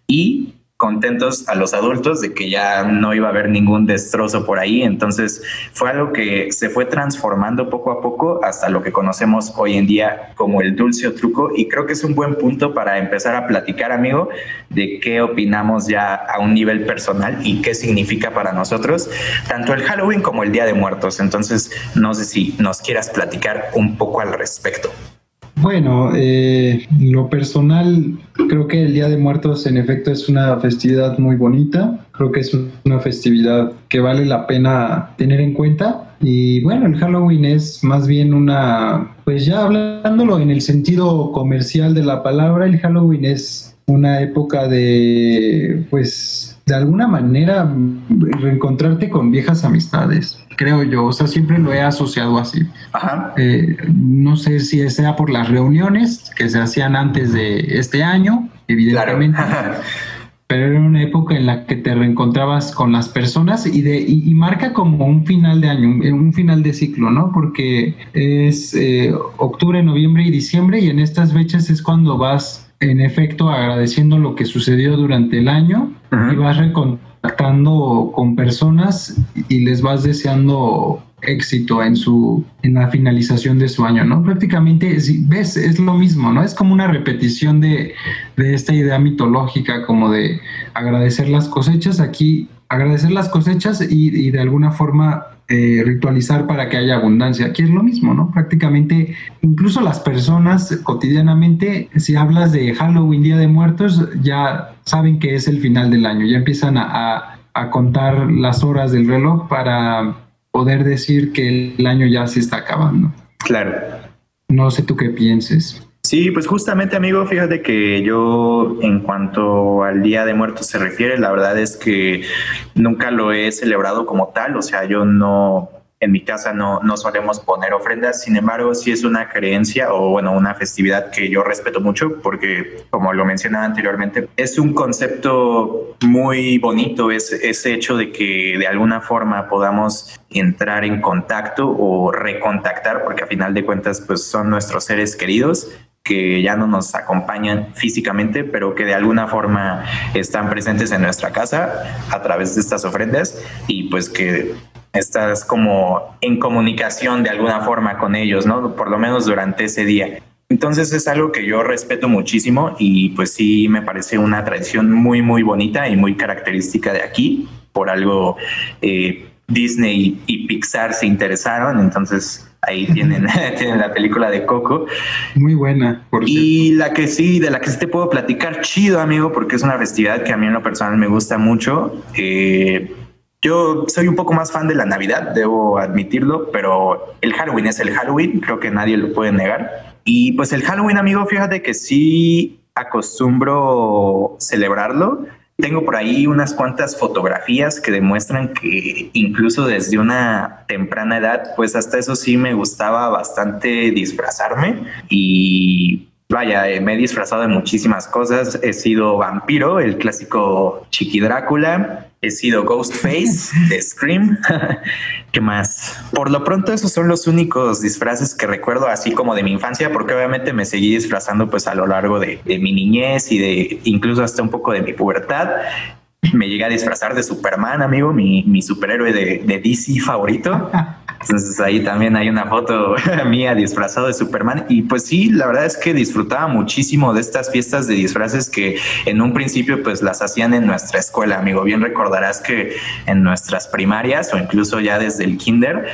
y contentos a los adultos de que ya no iba a haber ningún destrozo por ahí. Entonces fue algo que se fue transformando poco a poco hasta lo que conocemos hoy en día como el dulce truco. Y creo que es un buen punto para empezar a platicar, amigo, de qué opinamos ya a un nivel personal y qué significa para nosotros tanto el Halloween como el Día de Muertos. Entonces no sé si nos quieras platicar un poco al respecto. Bueno, eh, lo personal, creo que el Día de Muertos en efecto es una festividad muy bonita, creo que es una festividad que vale la pena tener en cuenta. Y bueno, el Halloween es más bien una, pues ya hablándolo en el sentido comercial de la palabra, el Halloween es una época de, pues, de alguna manera reencontrarte con viejas amistades creo yo. O sea, siempre lo he asociado así. Eh, no sé si sea por las reuniones que se hacían antes de este año, evidentemente. <laughs> pero era una época en la que te reencontrabas con las personas y, de, y, marca como un final de año, un, final de ciclo, ¿no? Porque es eh, octubre, noviembre y diciembre y en estas fechas es cuando vas en efecto agradeciendo lo que sucedió durante el año y vas contactando con personas y les vas deseando éxito en su en la finalización de su año, ¿no? Prácticamente ves es lo mismo, ¿no? Es como una repetición de, de esta idea mitológica como de agradecer las cosechas aquí agradecer las cosechas y, y de alguna forma eh, ritualizar para que haya abundancia. Aquí es lo mismo, ¿no? Prácticamente, incluso las personas cotidianamente, si hablas de Halloween, Día de Muertos, ya saben que es el final del año, ya empiezan a, a contar las horas del reloj para poder decir que el año ya se está acabando. Claro. No sé tú qué pienses. Sí, pues justamente amigo, fíjate que yo en cuanto al Día de Muertos se refiere, la verdad es que nunca lo he celebrado como tal, o sea, yo no, en mi casa no, no solemos poner ofrendas, sin embargo, sí es una creencia o bueno, una festividad que yo respeto mucho porque, como lo mencionaba anteriormente, es un concepto muy bonito, es ese hecho de que de alguna forma podamos entrar en contacto o recontactar, porque a final de cuentas pues son nuestros seres queridos que ya no nos acompañan físicamente, pero que de alguna forma están presentes en nuestra casa a través de estas ofrendas y pues que estás como en comunicación de alguna forma con ellos, ¿no? Por lo menos durante ese día. Entonces es algo que yo respeto muchísimo y pues sí me parece una tradición muy, muy bonita y muy característica de aquí. Por algo eh, Disney y Pixar se interesaron, entonces Ahí tienen, <laughs> tienen la película de Coco. Muy buena, por Y la que sí, de la que sí te puedo platicar chido, amigo, porque es una festividad que a mí en lo personal me gusta mucho. Eh, yo soy un poco más fan de la Navidad, debo admitirlo, pero el Halloween es el Halloween, creo que nadie lo puede negar. Y pues el Halloween, amigo, fíjate que sí acostumbro celebrarlo Tengo por ahí unas cuantas fotografías que demuestran que incluso desde una temprana edad, pues hasta eso sí me gustaba bastante disfrazarme y Vaya, eh, me he disfrazado de muchísimas cosas. He sido vampiro, el clásico Chiqui Drácula. He sido Ghostface de Scream. <laughs> ¿Qué más? Por lo pronto, esos son los únicos disfraces que recuerdo, así como de mi infancia, porque obviamente me seguí disfrazando pues a lo largo de, mi niñez y de incluso hasta un poco de mi pubertad me llegué a disfrazar de Superman, amigo, mi, mi superhéroe de, de, DC favorito. Entonces ahí también hay una foto <laughs> mía disfrazado de Superman. Y pues sí, la verdad es que disfrutaba muchísimo de estas fiestas de disfraces que en un principio pues las hacían en nuestra escuela, amigo. Bien recordarás que en nuestras primarias o incluso ya desde el kinder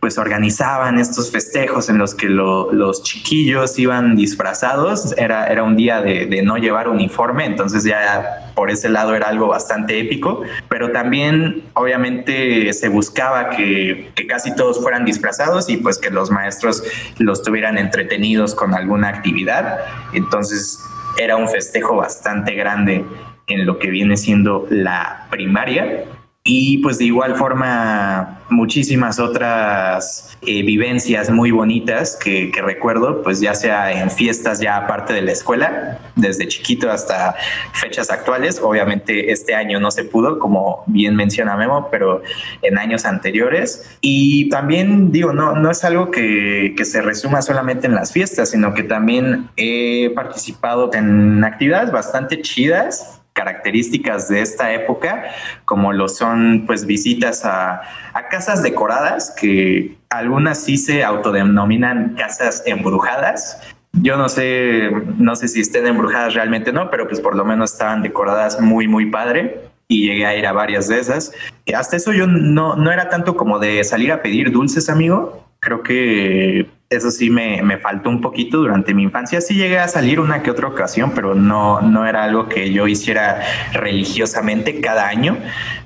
pues organizaban estos festejos en los que los chiquillos iban disfrazados. Era, era un día de, no llevar uniforme, entonces ya por ese lado era algo bastante épico, pero también obviamente se buscaba que, que casi todos fueran disfrazados y pues que los maestros los tuvieran entretenidos con alguna actividad. Entonces era un festejo bastante grande en lo que viene siendo la primaria y pues de igual forma muchísimas otras eh, vivencias muy bonitas que, recuerdo, pues ya sea en fiestas ya aparte de la escuela, desde chiquito hasta fechas actuales. Obviamente este año no se pudo, como bien menciona Memo, pero en años anteriores. Y también digo, no, no es algo que, que se resuma solamente en las fiestas, sino que también he participado en actividades bastante chidas características de esta época, como lo son pues visitas a, casas decoradas, que algunas sí se autodenominan casas embrujadas. Yo no sé, no sé si estén embrujadas realmente no, pero pues por lo menos estaban decoradas muy, muy padre y llegué a ir a varias de esas. Hasta eso yo no, no era tanto como de salir a pedir dulces, amigo. Creo que eso sí me, me, faltó un poquito durante mi infancia. Sí llegué a salir una que otra ocasión, pero no, no era algo que yo hiciera religiosamente cada año,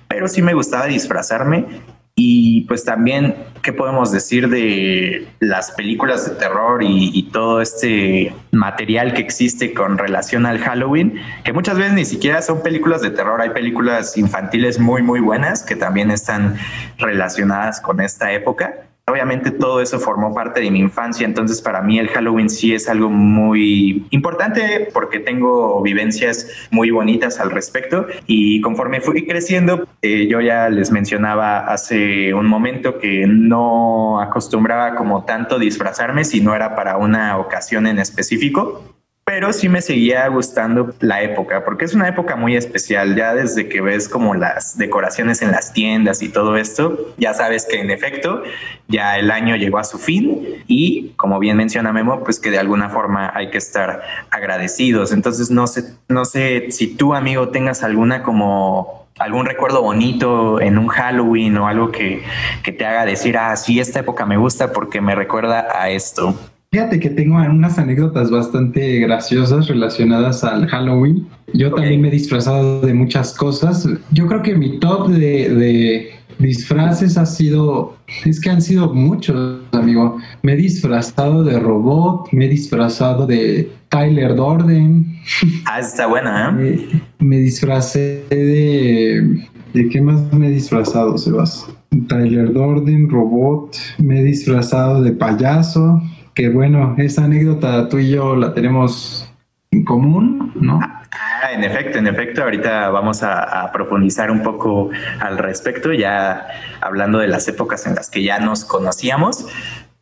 pero sí me gustaba disfrazarme. Y pues también, ¿qué podemos decir de las películas de terror y, y, todo este material que existe con relación al Halloween? Que muchas veces ni siquiera son películas de terror, hay películas infantiles muy, muy buenas que también están relacionadas con esta época. Obviamente todo eso formó parte de mi infancia, entonces para mí el Halloween sí es algo muy importante porque tengo vivencias muy bonitas al respecto y conforme fui creciendo, eh, yo ya les mencionaba hace un momento que no acostumbraba como tanto disfrazarme si no era para una ocasión en específico pero sí me seguía gustando la época, porque es una época muy especial, ya desde que ves como las decoraciones en las tiendas y todo esto, ya sabes que en efecto ya el año llegó a su fin y como bien menciona Memo, pues que de alguna forma hay que estar agradecidos. Entonces no sé, no sé si tú amigo tengas alguna como algún recuerdo bonito en un Halloween o algo que, que te haga decir, ah, sí, esta época me gusta porque me recuerda a esto. Fíjate que tengo unas anécdotas bastante graciosas relacionadas al Halloween. Yo también me he disfrazado de muchas cosas. Yo creo que mi top de, disfraces ha sido, es que han sido muchos, amigo. Me he disfrazado de robot, me he disfrazado de Tyler Dorden. Ah, está buena, ¿eh? Me, disfracé de... ¿De qué más me he disfrazado, Sebas? Tyler Dorden, robot. Me he disfrazado de payaso que bueno, esa anécdota tú y yo la tenemos en común, ¿no? Ah, en efecto, en efecto, ahorita vamos a, profundizar un poco al respecto, ya hablando de las épocas en las que ya nos conocíamos,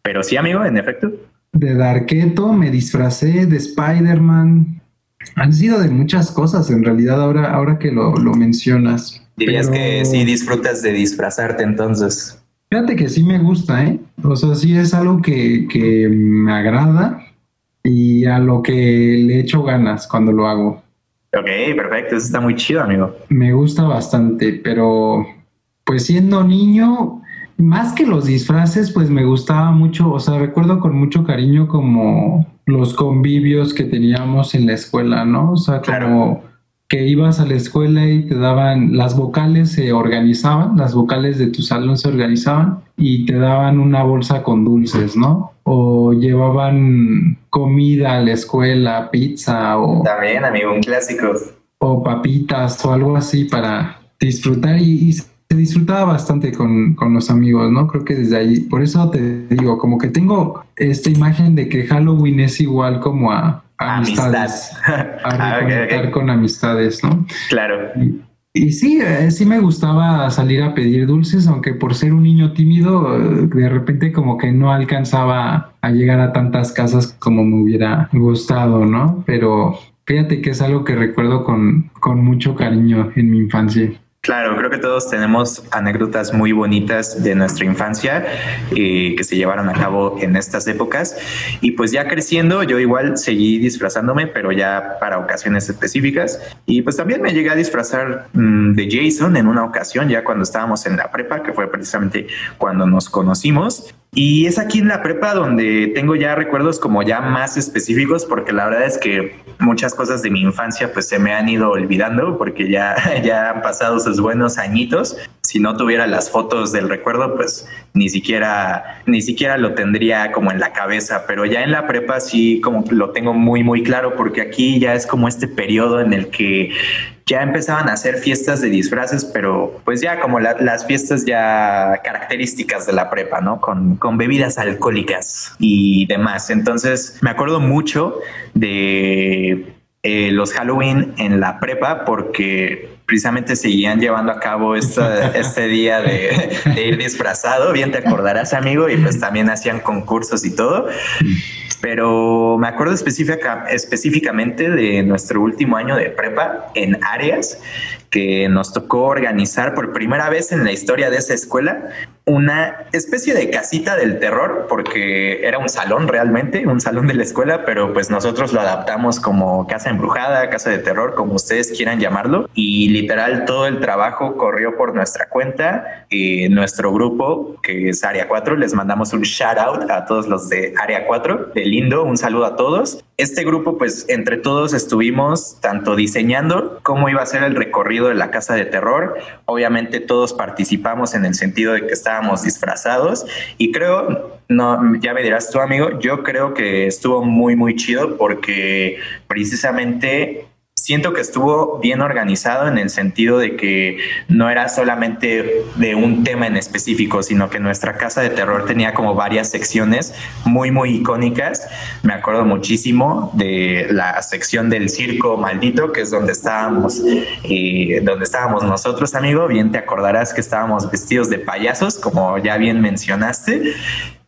pero sí, amigo, en efecto. De Darketo me disfracé de Spider-Man. Han sido de muchas cosas, en realidad, ahora, ahora que lo, mencionas. Dirías que sí disfrutas de disfrazarte entonces. Fíjate que sí me gusta, ¿eh? O sea, sí es algo que, me agrada y a lo que le echo ganas cuando lo hago. Ok, perfecto, eso está muy chido, amigo. Me gusta bastante, pero pues siendo niño, más que los disfraces, pues me gustaba mucho, o sea, recuerdo con mucho cariño como los convivios que teníamos en la escuela, ¿no? O sea, como que ibas a la escuela y te daban, las vocales se organizaban, las vocales de tu salón se organizaban y te daban una bolsa con dulces, ¿no? O llevaban comida a la escuela, pizza o... También, amigo, un clásico. o papitas o algo así para disfrutar y, se disfrutaba bastante con, con, los amigos, ¿no? Creo que desde ahí, por eso te digo, como que tengo esta imagen de que Halloween es igual como a, amistades, a <laughs> reconectar con amistades, ¿no? Claro. Y sí, eh, sí me gustaba salir a pedir dulces, aunque por ser un niño tímido, de repente como que no alcanzaba a llegar a tantas casas como me hubiera gustado, ¿no? Pero fíjate que es algo que recuerdo con, con mucho cariño en mi infancia. Claro, creo que todos tenemos anécdotas muy bonitas de nuestra infancia eh, que se llevaron a cabo en estas épocas. Y pues ya creciendo, yo igual seguí disfrazándome, pero ya para ocasiones específicas. Y pues también me llegué a disfrazar mm, de Jason en una ocasión, ya cuando estábamos en la prepa, que fue precisamente cuando nos conocimos. Y es aquí en la prepa donde tengo ya recuerdos como ya más específicos, porque la verdad es que muchas cosas de mi infancia pues se me han ido olvidando, porque ya, <laughs> ya han pasado sus buenos añitos. Si no tuviera las fotos del recuerdo, pues ni siquiera, ni siquiera lo tendría como en la cabeza, pero ya en la prepa sí como lo tengo muy, muy claro, porque aquí ya es como este periodo en el que ya empezaban a hacer fiestas de disfraces, pero pues ya como las fiestas ya características de la prepa, ¿no? Con, con bebidas alcohólicas y demás. Entonces me acuerdo mucho de eh, los Halloween en la prepa porque precisamente seguían llevando a cabo <laughs> este día de, de, ir disfrazado, bien te acordarás amigo, y pues también hacían concursos y todo pero me acuerdo específica, específicamente de nuestro último año de prepa en áreas que nos tocó organizar por primera vez en la historia de esa escuela una especie de casita del terror, porque era un salón realmente, un salón de la escuela, pero pues nosotros lo adaptamos como casa embrujada, casa de terror, como ustedes quieran llamarlo. Y literal todo el trabajo corrió por nuestra cuenta. Y nuestro grupo, que es Área 4, les mandamos un shout out a todos los de Área 4, de lindo, un saludo a todos. Este grupo, pues entre todos estuvimos tanto diseñando cómo iba a ser el recorrido de la casa de terror. Obviamente todos participamos en el sentido de que estábamos disfrazados y creo, no, ya me dirás tú amigo, yo creo que estuvo muy, muy chido porque precisamente siento que estuvo bien organizado en el sentido de que no era solamente de un tema en específico, sino que nuestra casa de terror tenía como varias secciones muy, muy icónicas. Me acuerdo muchísimo de la sección del circo maldito, que es donde estábamos, eh, donde estábamos nosotros, amigo. Bien te acordarás que estábamos vestidos de payasos, como ya bien mencionaste.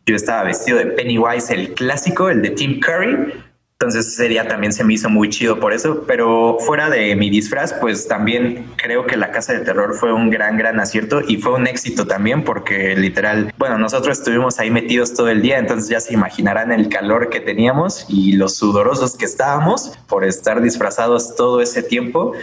Yo estaba vestido de Pennywise, el clásico, el de Tim Curry entonces ese también se me hizo muy chido por eso, pero fuera de mi disfraz, pues también creo que la Casa de Terror fue un gran, gran acierto y fue un éxito también porque literal, bueno, nosotros estuvimos ahí metidos todo el día, entonces ya se imaginarán el calor que teníamos y los sudorosos que estábamos por estar disfrazados todo ese tiempo,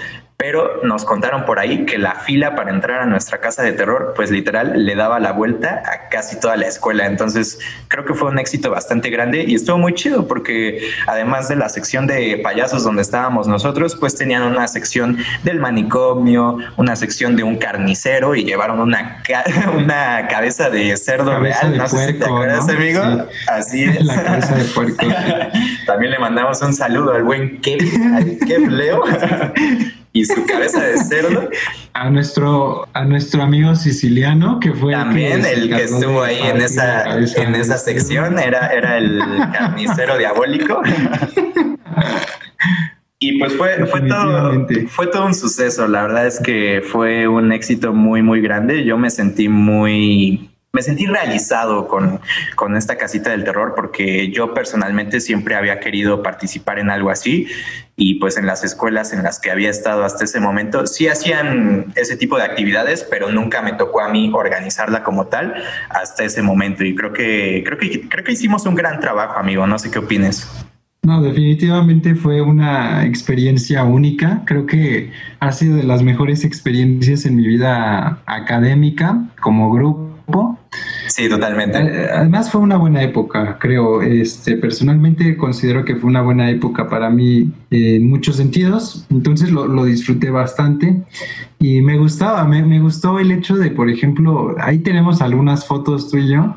pero nos contaron por ahí que la fila para entrar a nuestra casa de terror, pues literal le daba la vuelta a casi toda la escuela. Entonces creo que fue un éxito bastante grande y estuvo muy chido porque además de la sección de payasos donde estábamos nosotros, pues tenían una sección del manicomio, una sección de un carnicero y llevaron una, <laughs> una cabeza de cerdo real. no sé si te acuerdas, amigo. Así <laughs> es. La cabeza de puerco. <laughs> También le mandamos un saludo al buen Kevin, al Kev Leo <laughs> y su cabeza de cerdo. A nuestro, a nuestro amigo siciliano, que fue también el que, estuvo ahí en esa, en esa sección, era, era el carnicero diabólico. <laughs> Y pues fue, fue todo, fue todo un suceso. La verdad es que fue un éxito muy, muy grande. Yo me sentí muy, me sentí realizado con, con, esta casita del terror porque yo personalmente siempre había querido participar en algo así y pues en las escuelas en las que había estado hasta ese momento sí hacían ese tipo de actividades, pero nunca me tocó a mí organizarla como tal hasta ese momento y creo que creo que creo que hicimos un gran trabajo, amigo, no sé qué opines. No, definitivamente fue una experiencia única. Creo que ha sido de las mejores experiencias en mi vida académica como grupo Sí, totalmente. Eh, además fue una buena época, creo. Este, personalmente considero que fue una buena época para mí en muchos sentidos. Entonces lo, disfruté bastante y me gustaba, me, gustó el hecho de, por ejemplo, ahí tenemos algunas fotos tú y yo.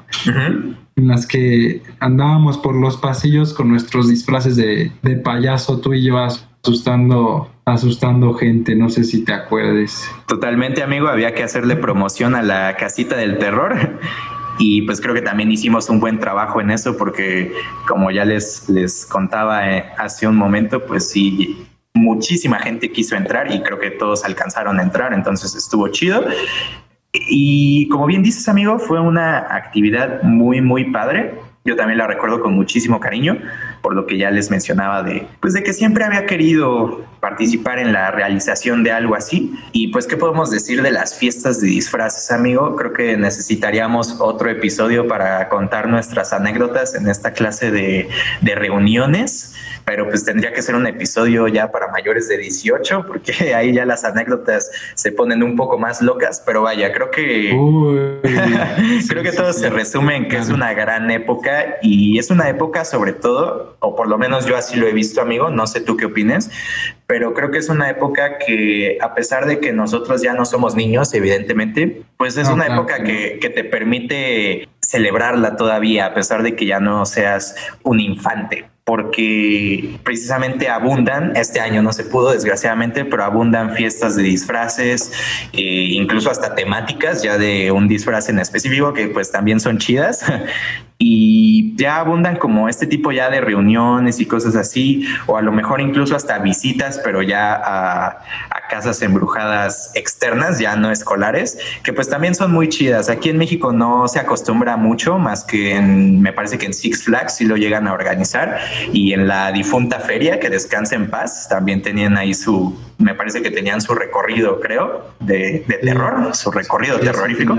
En las que andábamos por los pasillos con nuestros disfraces de, de payaso, tú y yo asustando asustando gente, no sé si te acuerdes. Totalmente, amigo, había que hacerle promoción a la casita del terror <laughs> y pues creo que también hicimos un buen trabajo en eso porque como ya les, les contaba eh, hace un momento, pues sí, muchísima gente quiso entrar y creo que todos alcanzaron a entrar, entonces estuvo chido. Y como bien dices, amigo, fue una actividad muy, muy padre. Yo también la recuerdo con muchísimo cariño, por lo que ya les mencionaba de, pues de que siempre había querido participar en la realización de algo así. Y pues, ¿qué podemos decir de las fiestas de disfraces, amigo? Creo que necesitaríamos otro episodio para contar nuestras anécdotas en esta clase de, de reuniones pero pues tendría que ser un episodio ya para mayores de 18, porque <laughs> ahí ya las anécdotas se ponen un poco más locas, pero vaya, creo que <laughs> creo que todo se resume en que es una gran época y es una época sobre todo, o por lo menos yo así lo he visto, amigo, no sé tú qué opines, pero creo que es una época que a pesar de que nosotros ya no somos niños, evidentemente, pues es una época que, que te permite celebrarla todavía, a pesar de que ya no seas un infante porque precisamente abundan, este año no se pudo desgraciadamente, pero abundan fiestas de disfraces, eh, incluso hasta temáticas ya de un disfraz en específico que pues también son chidas. <laughs> Y ya abundan como este tipo ya de reuniones y cosas así, o a lo mejor incluso hasta visitas, pero ya a, casas embrujadas externas, ya no escolares, que pues también son muy chidas. Aquí en México no se acostumbra mucho, más que en, me parece que en Six Flags sí lo llegan a organizar, y en la difunta feria, que descansa en paz, también tenían ahí su, me parece que tenían su recorrido, creo, de, terror, su recorrido terrorífico.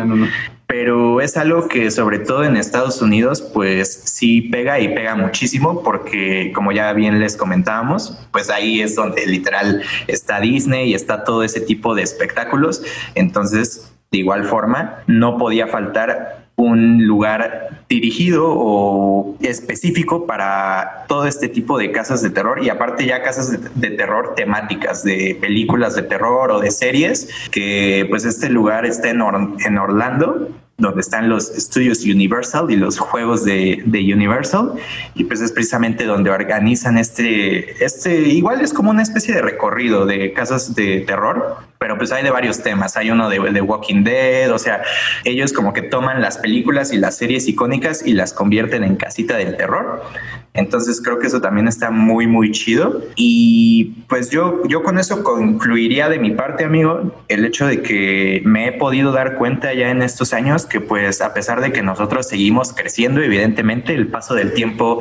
pero es algo que sobre todo en Estados Unidos pues sí pega y pega muchísimo porque como ya bien les comentábamos, pues ahí es donde literal está Disney y está todo ese tipo de espectáculos, entonces de igual forma no podía faltar un lugar dirigido o específico para todo este tipo de casas de terror y aparte ya casas de, terror temáticas de películas de terror o de series que pues este lugar está en, en Orlando donde están los estudios Universal y los juegos de, Universal. Y pues es precisamente donde organizan este, este, igual es como una especie de recorrido de casas de terror, pero pues hay de varios temas, hay uno de, de Walking Dead, o sea, ellos como que toman las películas y las series icónicas y las convierten en casita del terror entonces creo que eso también está muy, muy chido. Y pues yo, yo con eso concluiría de mi parte, amigo, el hecho de que me he podido dar cuenta ya en estos años que pues a pesar de que nosotros seguimos creciendo, evidentemente el paso del tiempo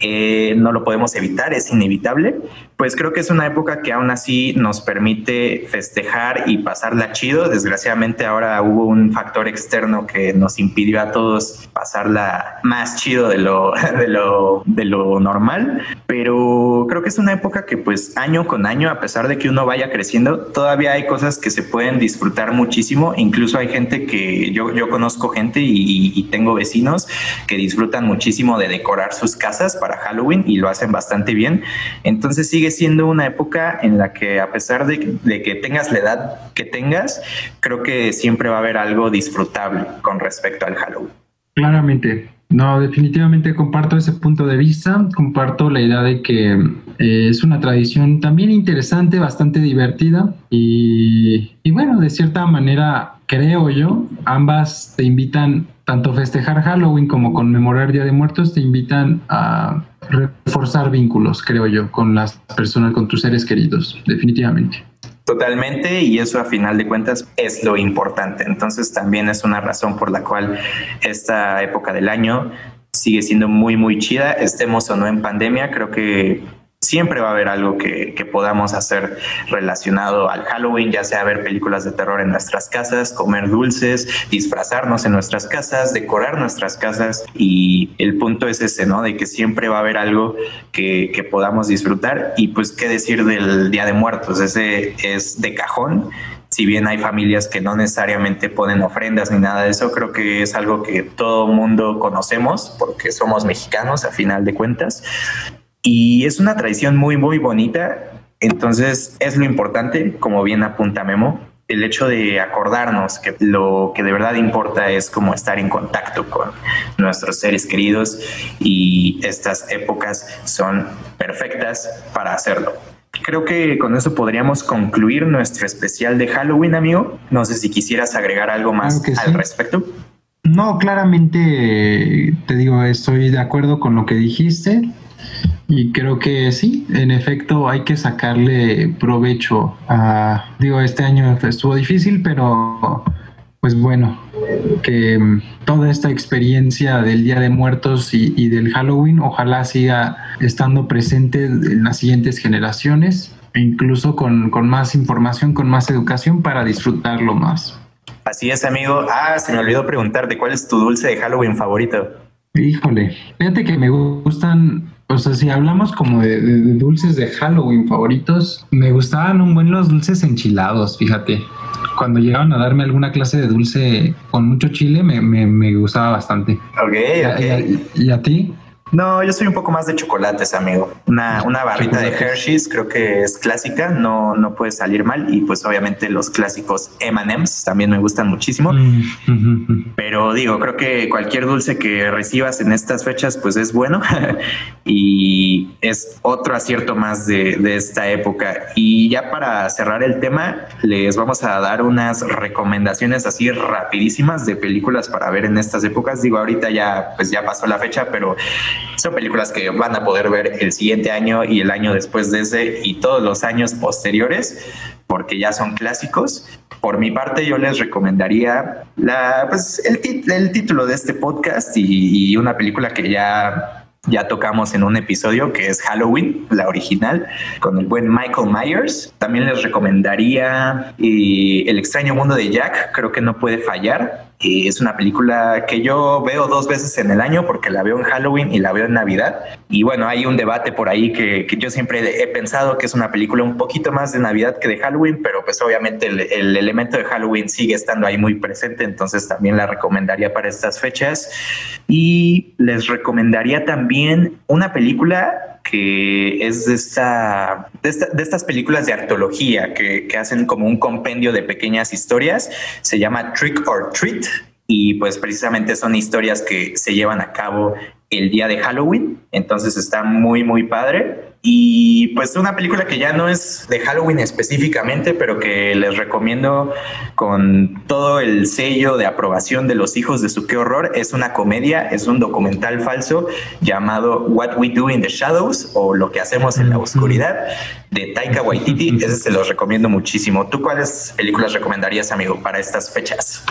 eh, no lo podemos evitar, es inevitable, pues creo que es una época que aún así nos permite festejar y pasarla chido. Desgraciadamente ahora hubo un factor externo que nos impidió a todos pasarla más chido de lo, <laughs> de lo, de lo normal, pero creo que es una época que pues año con año, a pesar de que uno vaya creciendo, todavía hay cosas que se pueden disfrutar muchísimo. Incluso hay gente que yo, yo conozco gente y, tengo vecinos que disfrutan muchísimo de decorar sus casas para Halloween y lo hacen bastante bien. Entonces sigue siendo una época en la que a pesar de, de que tengas la edad que tengas, creo que siempre va a haber algo disfrutable con respecto al Halloween. Claramente, no, definitivamente comparto ese punto de vista, comparto la idea de que eh, es una tradición también interesante, bastante divertida y, bueno, de cierta manera creo yo, ambas te invitan, tanto festejar Halloween como conmemorar Día de Muertos, te invitan a reforzar vínculos, creo yo, con las personas, con tus seres queridos, definitivamente. Totalmente, y eso a final de cuentas es lo importante. Entonces también es una razón por la cual esta época del año sigue siendo muy, muy chida, estemos o no en pandemia, creo que siempre va a haber algo que, podamos hacer relacionado al Halloween, ya sea ver películas de terror en nuestras casas, comer dulces, disfrazarnos en nuestras casas, decorar nuestras casas y el punto es ese, ¿no? De que siempre va a haber algo que, que podamos disfrutar y pues qué decir del Día de Muertos, ese es de cajón si bien hay familias que no necesariamente ponen ofrendas ni nada de eso, creo que es algo que todo mundo conocemos porque somos mexicanos a final de cuentas. Y es una tradición muy, muy bonita. Entonces es lo importante, como bien apunta Memo, el hecho de acordarnos que lo que de verdad importa es como estar en contacto con nuestros seres queridos y estas épocas son perfectas para hacerlo. creo que con eso podríamos concluir nuestro especial de Halloween, amigo. No sé si quisieras agregar algo más al respecto. No, claramente te digo, estoy de acuerdo con lo que dijiste y creo que sí, en efecto hay que sacarle provecho a, digo, este año estuvo difícil, pero pues bueno, que toda esta experiencia del Día de Muertos y, del Halloween ojalá siga estando presente en las siguientes generaciones, incluso con, con más información, con más educación para disfrutarlo más. Así es, amigo. Ah, se me olvidó preguntarte, ¿cuál es tu dulce de Halloween favorito? Híjole, fíjate que me gustan, o sea, si hablamos como de, dulces de Halloween favoritos, me gustaban un buen los dulces enchilados, fíjate. Cuando llegaban a darme alguna clase de dulce con mucho chile, me, me, gustaba bastante. Ok, ok. ¿Y a ti? No, yo soy un poco más de chocolates, amigo. Una, una barrita de Hershey's creo que es clásica, no, no puede salir mal. Y pues obviamente los clásicos M&M's también me gustan muchísimo. Mm, Pero digo, creo que cualquier dulce que recibas en estas fechas pues es bueno <laughs> y es otro acierto más de, de esta época. Y ya para cerrar el tema, les vamos a dar unas recomendaciones así rapidísimas de películas para ver en estas épocas. Digo, ahorita ya pues ya pasó la fecha, pero son películas que van a poder ver el siguiente año y el año después de ese y todos los años posteriores porque ya son clásicos. Por mi parte, yo les recomendaría la, pues, el, el título de este podcast y, y una película que ya ya tocamos en un episodio que es Halloween, la original, con el buen Michael Myers. También les recomendaría eh, El extraño mundo de Jack, creo que no puede fallar. Eh, es una película que yo veo dos veces en el año porque la veo en Halloween y la veo en Navidad. Y bueno, hay un debate por ahí que, yo siempre he pensado que es una película un poquito más de Navidad que de Halloween, pero pues obviamente el, el elemento de Halloween sigue estando ahí muy presente, entonces también la recomendaría para estas fechas. Y les recomendaría también una película que es de, esta, de, estas películas de antología que, que hacen como un compendio de pequeñas historias. Se llama Trick or Treat y pues precisamente son historias que se llevan a cabo el día de Halloween, entonces está muy muy padre y pues una película que ya no es de Halloween específicamente, pero que les recomiendo con todo el sello de aprobación de los hijos de su qué horror. Es una comedia, es un documental falso llamado What We Do in the Shadows o Lo que hacemos en la oscuridad de Taika Waititi. <laughs> Ese se los recomiendo muchísimo. ¿Tú cuáles películas recomendarías, amigo, para estas fechas?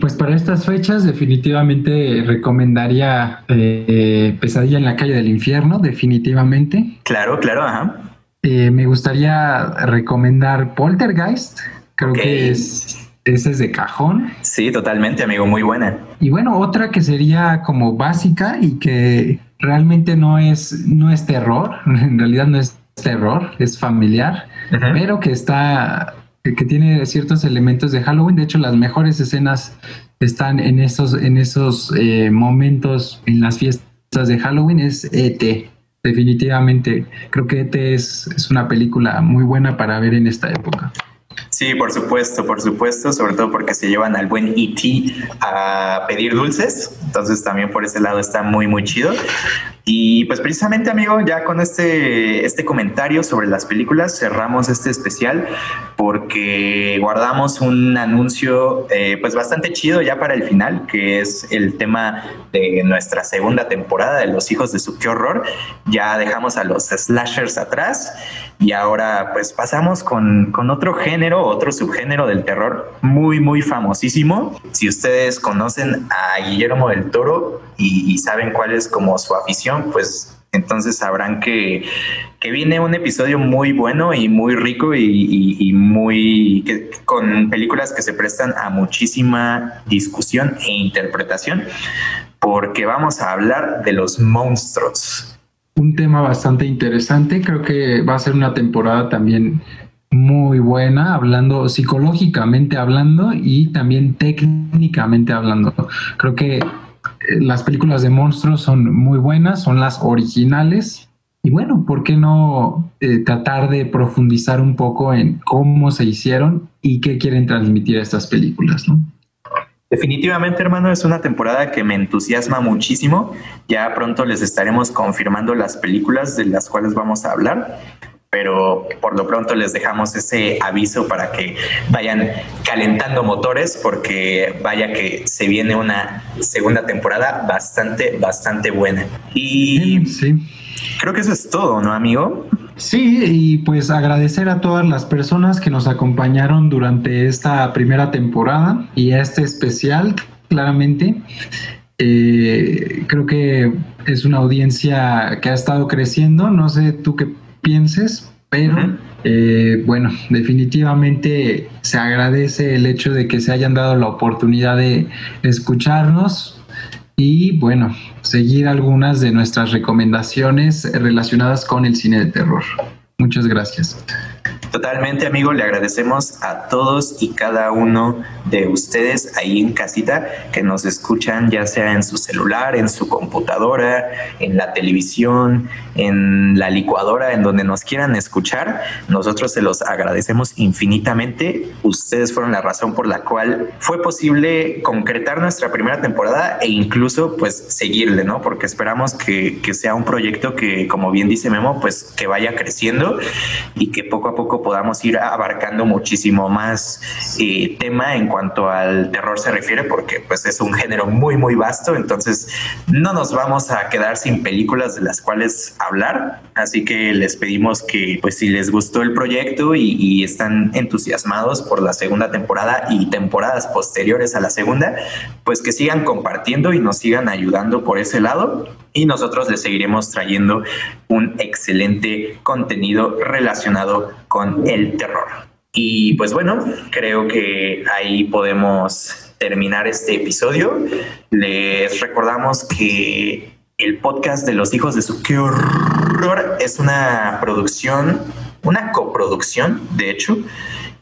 Pues para estas fechas definitivamente recomendaría eh, Pesadilla en la calle del infierno, definitivamente. Claro, claro, ajá. Eh, me gustaría recomendar Poltergeist. Creo que es, ese es de cajón. Sí, totalmente, amigo, muy buena. Y bueno, otra que sería como básica y que realmente no es, no es terror, <laughs> en realidad no es terror, es familiar, pero que está, que tiene ciertos elementos de Halloween. De hecho, las mejores escenas están en esos, en esos eh, momentos en las fiestas de Halloween. Es ET definitivamente creo que ET es, es una película muy buena para ver en esta época. Sí, por supuesto, por supuesto, sobre todo porque se llevan al buen E.T. a pedir dulces, entonces también por ese lado está muy, muy chido. Y pues precisamente, amigo, ya con este, este comentario sobre las películas cerramos este especial porque guardamos un anuncio eh, pues bastante chido ya para el final, que es el tema de nuestra segunda temporada de Los Hijos de su Qué Horror. Ya dejamos a los slashers atrás y ahora pues pasamos con, con otro género, otro subgénero del terror muy, muy famosísimo. Si ustedes conocen a Guillermo del Toro y, saben cuál es como su afición, pues entonces sabrán que, viene un episodio muy bueno y muy rico y, muy con películas que se prestan a muchísima discusión e interpretación, porque vamos a hablar de los monstruos. Un tema bastante interesante, creo que va a ser una temporada también muy buena, hablando psicológicamente hablando y también técnicamente hablando. Creo que las películas de monstruos son muy buenas, son las originales. Y bueno, ¿por qué no eh, tratar de profundizar un poco en cómo se hicieron y qué quieren transmitir estas películas? Definitivamente, hermano, es una temporada que me entusiasma muchísimo. Ya pronto les estaremos confirmando las películas de las cuales vamos a hablar. pero por lo pronto les dejamos ese aviso para que vayan calentando motores porque vaya que se viene una segunda temporada bastante, bastante buena. Y sí. creo que eso es todo, ¿no, amigo? Sí, y pues agradecer a todas las personas que nos acompañaron durante esta primera temporada y este especial, claramente. Eh, creo que es una audiencia que ha estado creciendo. No sé tú qué pienses, pero eh, bueno, definitivamente se agradece el hecho de que se hayan dado la oportunidad de escucharnos y bueno, seguir algunas de nuestras recomendaciones relacionadas con el cine de terror. Muchas gracias. Totalmente, amigo. Le agradecemos a todos y cada uno de ustedes ahí en casita que nos escuchan, ya sea en su celular, en su computadora, en la televisión, en la licuadora, en donde nos quieran escuchar. Nosotros se los agradecemos infinitamente. Ustedes fueron la razón por la cual fue posible concretar nuestra primera temporada e incluso pues seguirle, ¿no? Porque esperamos que, que sea un proyecto que, como bien dice Memo, pues que vaya creciendo y que poco a poco podamos ir abarcando muchísimo más eh, tema en cuanto al terror se refiere, porque pues es un género muy, muy vasto, entonces no nos vamos a quedar sin películas de las cuales hablar, así que les pedimos que pues si les gustó el proyecto y, y están entusiasmados por la segunda temporada y temporadas posteriores a la segunda, pues que sigan compartiendo y nos sigan ayudando por ese lado y nosotros les seguiremos trayendo un excelente contenido relacionado con el terror. Y pues bueno, creo que ahí podemos terminar este episodio. Les recordamos que el podcast de los hijos de su qué horror es una producción, una coproducción, de hecho,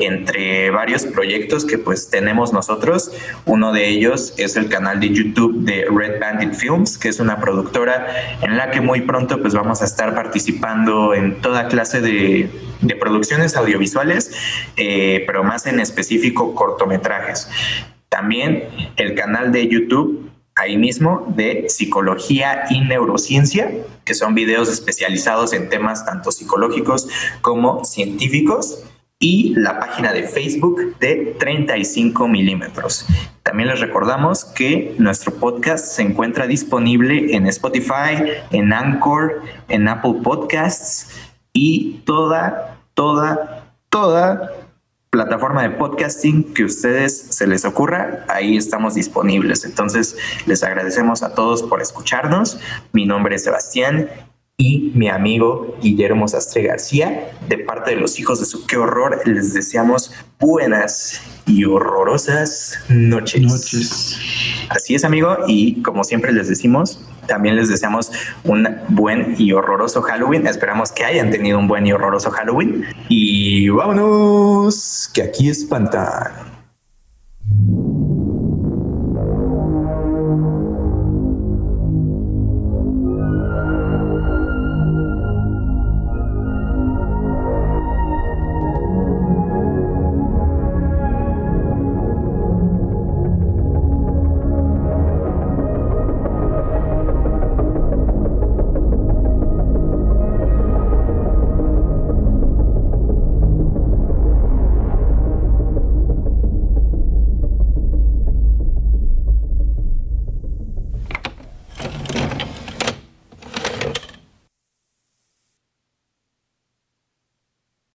entre varios proyectos que pues tenemos nosotros. Uno de ellos es el canal de YouTube de Red Bandit Films, que es una productora en la que muy pronto pues vamos a estar participando en toda clase de, producciones audiovisuales, eh, pero más en específico cortometrajes. También el canal de YouTube ahí mismo de psicología y neurociencia, que son videos especializados en temas tanto psicológicos como científicos y la página de Facebook de 35 milímetros. También les recordamos que nuestro podcast se encuentra disponible en Spotify, en Anchor, en Apple Podcasts y toda, toda, toda plataforma de podcasting que ustedes se les ocurra, ahí estamos disponibles. Entonces, les agradecemos a todos por escucharnos. Mi nombre es Sebastián y mi amigo Guillermo Sastre García. De parte de los hijos de su qué horror, les deseamos buenas y horrorosas noches. Noches. Así es, amigo, y como siempre les decimos, también les deseamos un buen y horroroso Halloween. Esperamos que hayan tenido un buen y horroroso Halloween. Y vámonos, que aquí espantan.